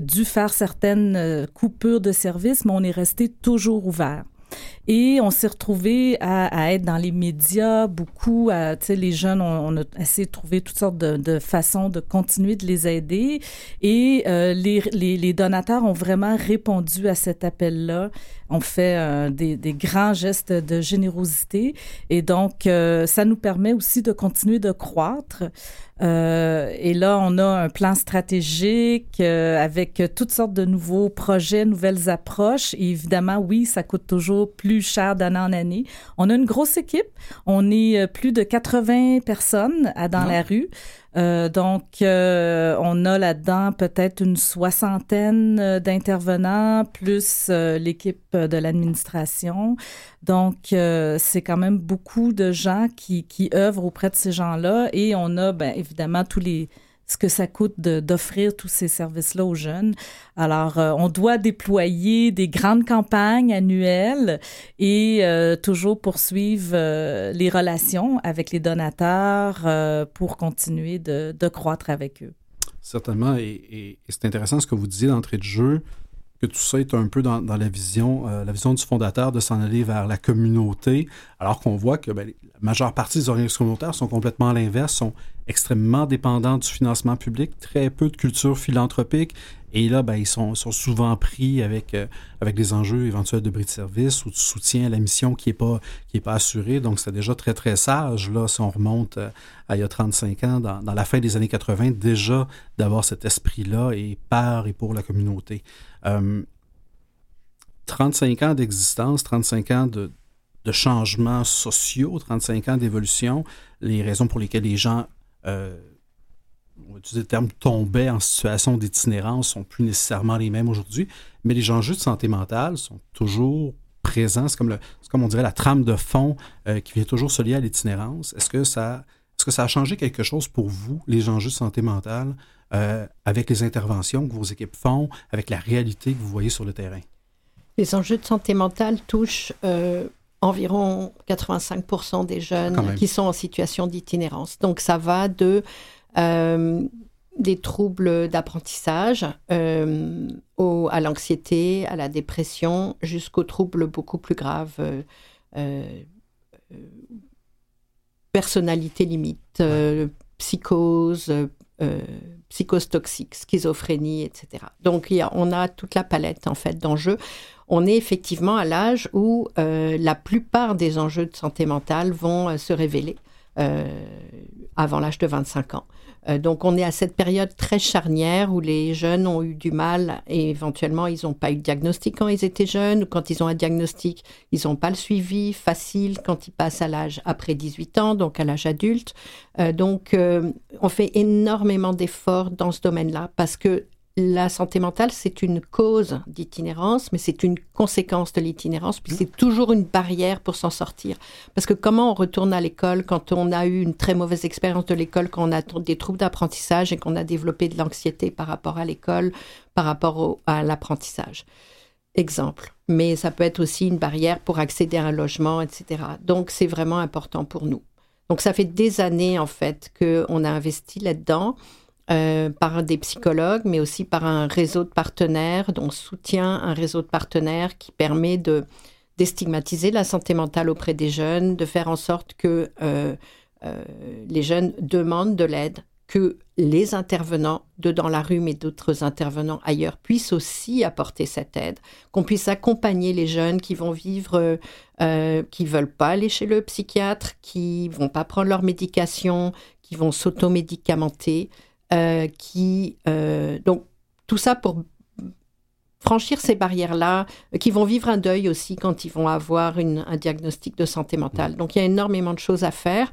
dû faire certaines coupures de services, mais on est resté toujours ouvert. Et on s'est retrouvé à, être dans les médias beaucoup. Les jeunes, on, a essayé de trouver toutes sortes de, façons de continuer de les aider. Et euh, les, donateurs ont vraiment répondu à cet appel-là. On fait euh, des, des, grands gestes de générosité. Et donc, euh, ça nous permet aussi de continuer de croître. Euh, et là, on a un plan stratégique euh, avec toutes sortes de nouveaux projets, nouvelles approches. Et évidemment, oui, ça coûte toujours plus cher d'année en année. On a une grosse équipe. On est euh, plus de 80 personnes à, dans la rue. Euh, donc, euh, on a là-dedans peut-être une soixantaine euh, d'intervenants, plus l'équipe de l'administration. Donc, c'est quand même beaucoup de gens qui, qui œuvrent auprès de ces gens-là. Et on a, bien évidemment, tous les ce que ça coûte d'offrir tous ces services-là aux jeunes. Alors, euh, on doit déployer des grandes campagnes annuelles et euh, toujours poursuivre euh, les relations avec les donateurs pour continuer de, croître avec eux. Certainement, et, c'est intéressant ce que vous disiez d'entrée de jeu que tout ça est un peu dans, la vision, la vision du fondateur de s'en aller vers la communauté, alors qu'on voit que ben, la majeure partie des organisations communautaires sont complètement à l'inverse, sont extrêmement dépendants du financement public, très peu de culture philanthropique, et là, ben, ils sont, souvent pris avec, euh, avec des enjeux éventuels de bris de service ou de soutien à la mission qui n'est pas, pas assuré. Donc, c'est déjà très, très sage, là, si on remonte euh, à il y a 35 ans, dans, dans la fin des années 80, déjà d'avoir cet esprit-là et par et pour la communauté. 35 euh, ans d'existence, 35 ans de, changements sociaux, 35 ans d'évolution, les raisons pour lesquelles les gens, on va utiliser le terme, tombaient en situation d'itinérance sont plus nécessairement les mêmes aujourd'hui, mais les enjeux de santé mentale sont toujours présents. C'est comme, comme on dirait la trame de fond euh, qui vient toujours se lier à l'itinérance. Est-ce que ça... Est-ce que ça a changé quelque chose pour vous, les enjeux de santé mentale, euh, avec les interventions que vos équipes font, avec la réalité que vous voyez sur le terrain? Les enjeux de santé mentale touchent euh, environ 85% des jeunes qui sont en situation d'itinérance. Donc ça va de euh, des troubles d'apprentissage à l'anxiété, à la dépression, jusqu'aux troubles beaucoup plus graves, personnalité limite, psychose, euh, psychose toxique, schizophrénie, etc. Donc on a toute la palette en fait d'enjeux. On est effectivement à l'âge où euh, la plupart des enjeux de santé mentale vont euh, se révéler avant l'âge de 25 ans. Euh, donc on est à cette période très charnière où les jeunes ont eu du mal et éventuellement ils n'ont pas eu de diagnostic quand ils étaient jeunes ou quand ils ont un diagnostic, ils n'ont pas le suivi facile quand ils passent à l'âge après 18 ans, donc à l'âge adulte. Euh, donc euh, on fait énormément d'efforts dans ce domaine-là parce que la santé mentale, c'est une cause d'itinérance, mais c'est une conséquence de l'itinérance, puis c'est toujours une barrière pour s'en sortir. Parce que comment on retourne à l'école quand on a eu une très mauvaise expérience de l'école, quand on a des troubles d'apprentissage et qu'on a développé de l'anxiété par rapport à l'école, par rapport à l'apprentissage? Exemple. Mais ça peut être aussi une barrière pour accéder à un logement, etc. Donc c'est vraiment important pour nous. Donc ça fait des années en fait qu'on a investi là-dedans. Euh, par des psychologues, mais aussi par un réseau de partenaires, dont soutient un réseau de partenaires qui permet de déstigmatiser la santé mentale auprès des jeunes, de faire en sorte que euh, euh, les jeunes demandent de l'aide, que les intervenants de dans la rue, mais d'autres intervenants ailleurs, puissent aussi apporter cette aide, qu'on puisse accompagner les jeunes qui vont vivre, euh, qui veulent pas aller chez le psychiatre, qui vont pas prendre leur médication, qui vont s'automédicamenter, qui euh, donc tout ça pour franchir ces barrières-là, qui vont vivre un deuil aussi quand ils vont avoir un diagnostic de santé mentale. Donc il y a énormément de choses à faire.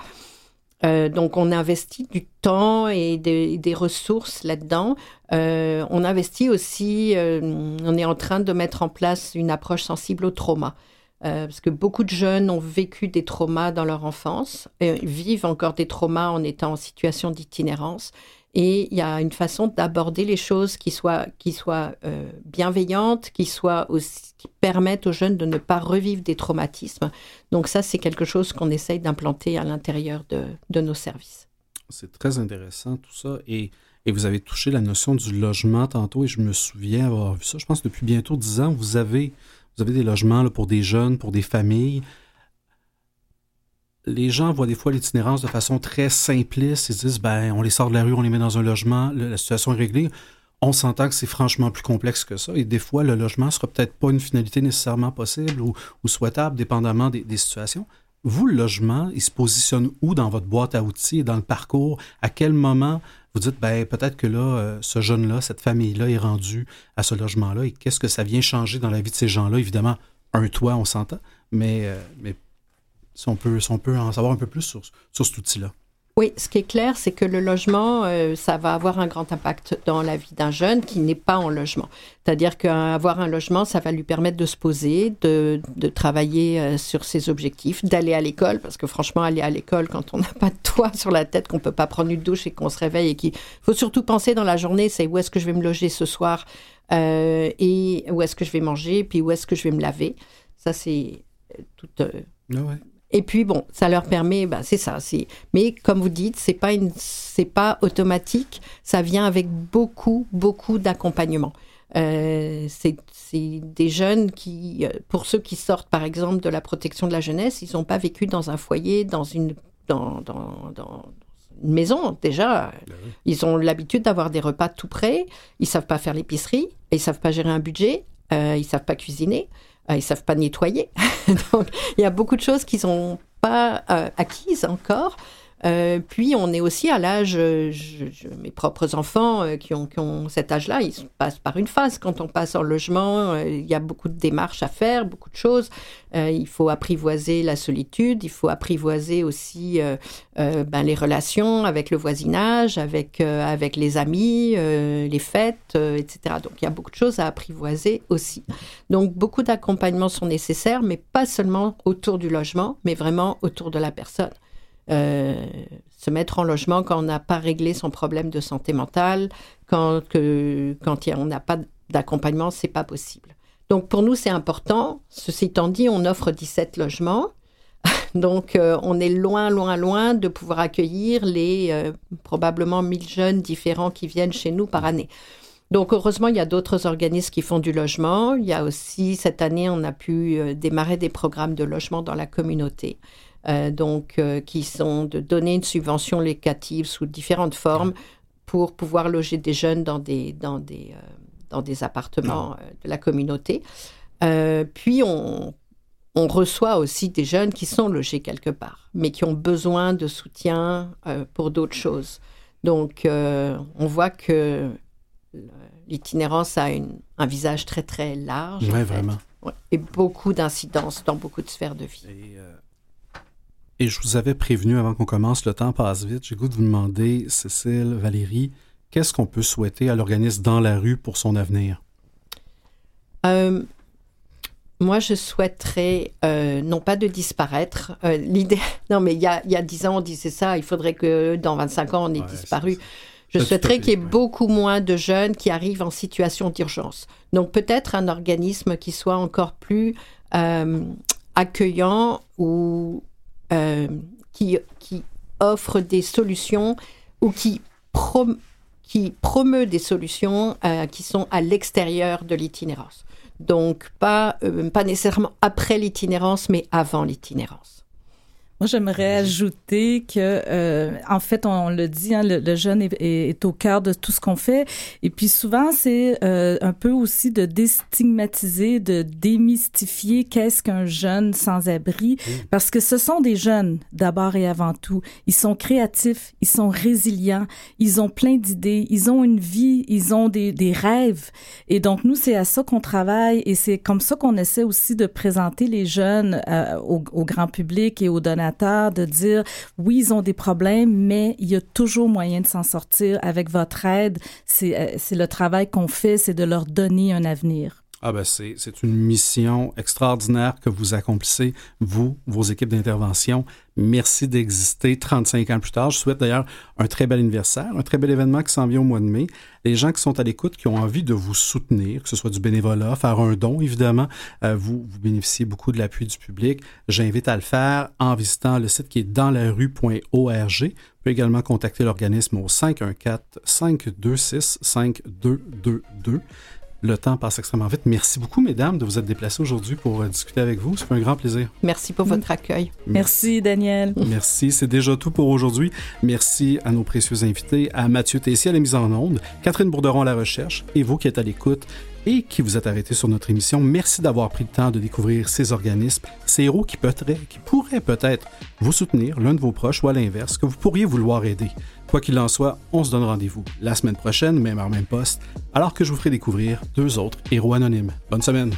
Euh, donc on investit du temps et des, ressources là-dedans. Euh, on investit aussi, euh, on est en train de mettre en place une approche sensible au trauma. parce que beaucoup de jeunes ont vécu des traumas dans leur enfance, vivent encore des traumas en étant en situation d'itinérance. Et il y a une façon d'aborder les choses qui soit, qui soit euh, bienveillante, qui, soit aussi, qui permettent aux jeunes de ne pas revivre des traumatismes. Donc ça, c'est quelque chose qu'on essaye d'implanter à l'intérieur de, de, nos services. C'est très intéressant tout ça. Et, et, vous avez touché la notion du logement tantôt, et je me souviens avoir vu ça. Je pense depuis bientôt dix ans, vous avez, vous avez des logements là, pour des jeunes, pour des familles les gens voient des fois l'itinérance de façon très simpliste. Ils se disent, ben, on les sort de la rue, on les met dans un logement, la situation est réglée. On s'entend que c'est franchement plus complexe que ça. Et des fois, le logement sera peut-être pas une finalité nécessairement possible ou, souhaitable, dépendamment des, situations. Vous, le logement, il se positionne où dans votre boîte à outils et dans le parcours? À quel moment vous dites, ben, peut-être que là, euh, ce jeune-là, cette famille-là est rendue à ce logement-là et qu'est-ce que ça vient changer dans la vie de ces gens-là? Évidemment, un toit, on s'entend, mais, euh, mais si on peut, on peut en savoir un peu plus sur, sur cet outil-là. Oui, ce qui est clair, c'est que le logement, euh, ça va avoir un grand impact dans la vie d'un jeune qui n'est pas en logement. C'est-à-dire qu'avoir un logement, ça va lui permettre de se poser, de, de travailler euh, sur ses objectifs, d'aller à l'école, parce que franchement, aller à l'école quand on n'a pas de toit sur la tête, qu'on peut pas prendre une douche et qu'on se réveille et qu'il faut surtout penser dans la journée, c'est où est-ce que je vais me loger ce soir euh, et où est-ce que je vais manger, puis où est-ce que je vais me laver. Ça, c'est tout. Ah ouais et puis bon, ça leur permet, bah, c'est ça. C'est, mais comme vous dites, c'est pas une, c'est pas automatique. Ça vient avec beaucoup, beaucoup d'accompagnement. Euh, c'est, des jeunes qui, euh, pour ceux qui sortent par exemple de la protection de la jeunesse, ils n'ont pas vécu dans un foyer, dans une, dans, dans, dans une maison déjà. Ben ils ont l'habitude d'avoir des repas tout prêts. Ils savent pas faire l'épicerie, ils savent pas gérer un budget, euh, ils savent pas cuisiner. Ils ah, ils savent pas nettoyer. *laughs* Donc, il y a beaucoup de choses qu'ils n'ont pas euh, acquises encore. Euh, puis on est aussi à l'âge, euh, mes propres enfants euh, qui, ont, cet âge-là, ils passent par une phase. Quand on passe en logement, il y a beaucoup de démarches à faire, beaucoup de choses. il faut apprivoiser la solitude, il faut apprivoiser aussi ben, les relations avec le voisinage, avec, avec les amis, les fêtes, etc. Donc il y a beaucoup de choses à apprivoiser aussi. Donc beaucoup d'accompagnements sont nécessaires, mais pas seulement autour du logement, mais vraiment autour de la personne. Euh, se mettre en logement quand on n'a pas réglé son problème de santé mentale, quand, on n'a pas d'accompagnement, c'est pas possible. Donc pour nous, c'est important. Ceci étant dit, on offre 17 logements. *laughs* Donc euh, on est loin, loin, loin de pouvoir accueillir les euh, probablement 1000 jeunes différents qui viennent chez nous par année. Donc heureusement, il y a d'autres organismes qui font du logement. Il y a aussi, cette année, on a pu démarrer des programmes de logement dans la communauté. Euh, donc euh, qui sont de donner une subvention locative sous différentes formes pour pouvoir loger des jeunes dans des, dans des, euh, dans des appartements de la communauté. puis on, on reçoit aussi des jeunes qui sont logés quelque part, mais qui ont besoin de soutien pour d'autres choses. Donc, on voit que l'itinérance a une, un visage très, très large. Oui, vraiment. et beaucoup d'incidences dans beaucoup de sphères de vie. Et je vous avais prévenu avant qu'on commence, le temps passe vite. J'ai goût de vous demander, Cécile, Valérie, qu'est-ce qu'on peut souhaiter à l'organisme dans la rue pour son avenir? Euh, moi, je souhaiterais euh, non pas de disparaître. Euh, l'idée, *laughs* non, mais il y a, il y a 10 ans, on disait ça. Il faudrait que dans 25 ans, on ait disparu. Je souhaiterais qu'il y ait beaucoup moins de jeunes qui arrivent en situation d'urgence. Donc peut-être un organisme qui soit encore plus accueillant ou euh, qui, qui offre des solutions ou qui, qui promeut des solutions euh, qui sont à l'extérieur de l'itinérance. Donc pas, euh, pas nécessairement après l'itinérance, mais avant l'itinérance. Moi, j'aimerais ajouter que, euh, en fait, on, le dit, hein, le, jeune est, est, au cœur de tout ce qu'on fait. Et puis souvent, c'est euh, un peu aussi de déstigmatiser, de démystifier qu'est-ce qu'un jeune sans-abri, parce que ce sont des jeunes d'abord et avant tout. Ils sont créatifs, ils sont résilients, ils ont plein d'idées, ils ont une vie, ils ont des, des rêves. Et donc nous, c'est à ça qu'on travaille et c'est comme ça qu'on essaie aussi de présenter les jeunes euh, au, au grand public et aux donateurs de dire oui, ils ont des problèmes, mais il y a toujours moyen de s'en sortir avec votre aide. C'est euh, le travail qu'on fait, c'est de leur donner un avenir. Ah ben c'est une mission extraordinaire que vous accomplissez, vous, vos équipes d'intervention. Merci d'exister 35 ans plus tard. Je souhaite d'ailleurs un très bel anniversaire, un très bel événement qui s'en vient au mois de mai. Les gens qui sont à l'écoute, qui ont envie de vous soutenir, que ce soit du bénévolat, faire un don, évidemment, euh, vous, bénéficiez beaucoup de l'appui du public. J'invite à le faire en visitant le site qui est dans la rue.org. Vous pouvez également contacter l'organisme au 514-526-5222. Le temps passe extrêmement vite. Merci beaucoup, mesdames, de vous être déplacées aujourd'hui pour euh, discuter avec vous. C'est un grand plaisir. Merci pour votre accueil. Merci, Daniel. Merci. C'est déjà tout pour aujourd'hui. Merci à nos précieux invités, à Mathieu Tessier à la mise en onde, Catherine Bourderon à la recherche et vous qui êtes à l'écoute et qui vous êtes arrêtés sur notre émission. Merci d'avoir pris le temps de découvrir ces organismes, ces héros qui, qui pourraient peut-être vous soutenir, l'un de vos proches ou à l'inverse, que vous pourriez vouloir aider. Quoi qu'il en soit, on se donne rendez-vous la semaine prochaine, même heure, même poste, alors que je vous ferai découvrir deux autres héros anonymes. Bonne semaine!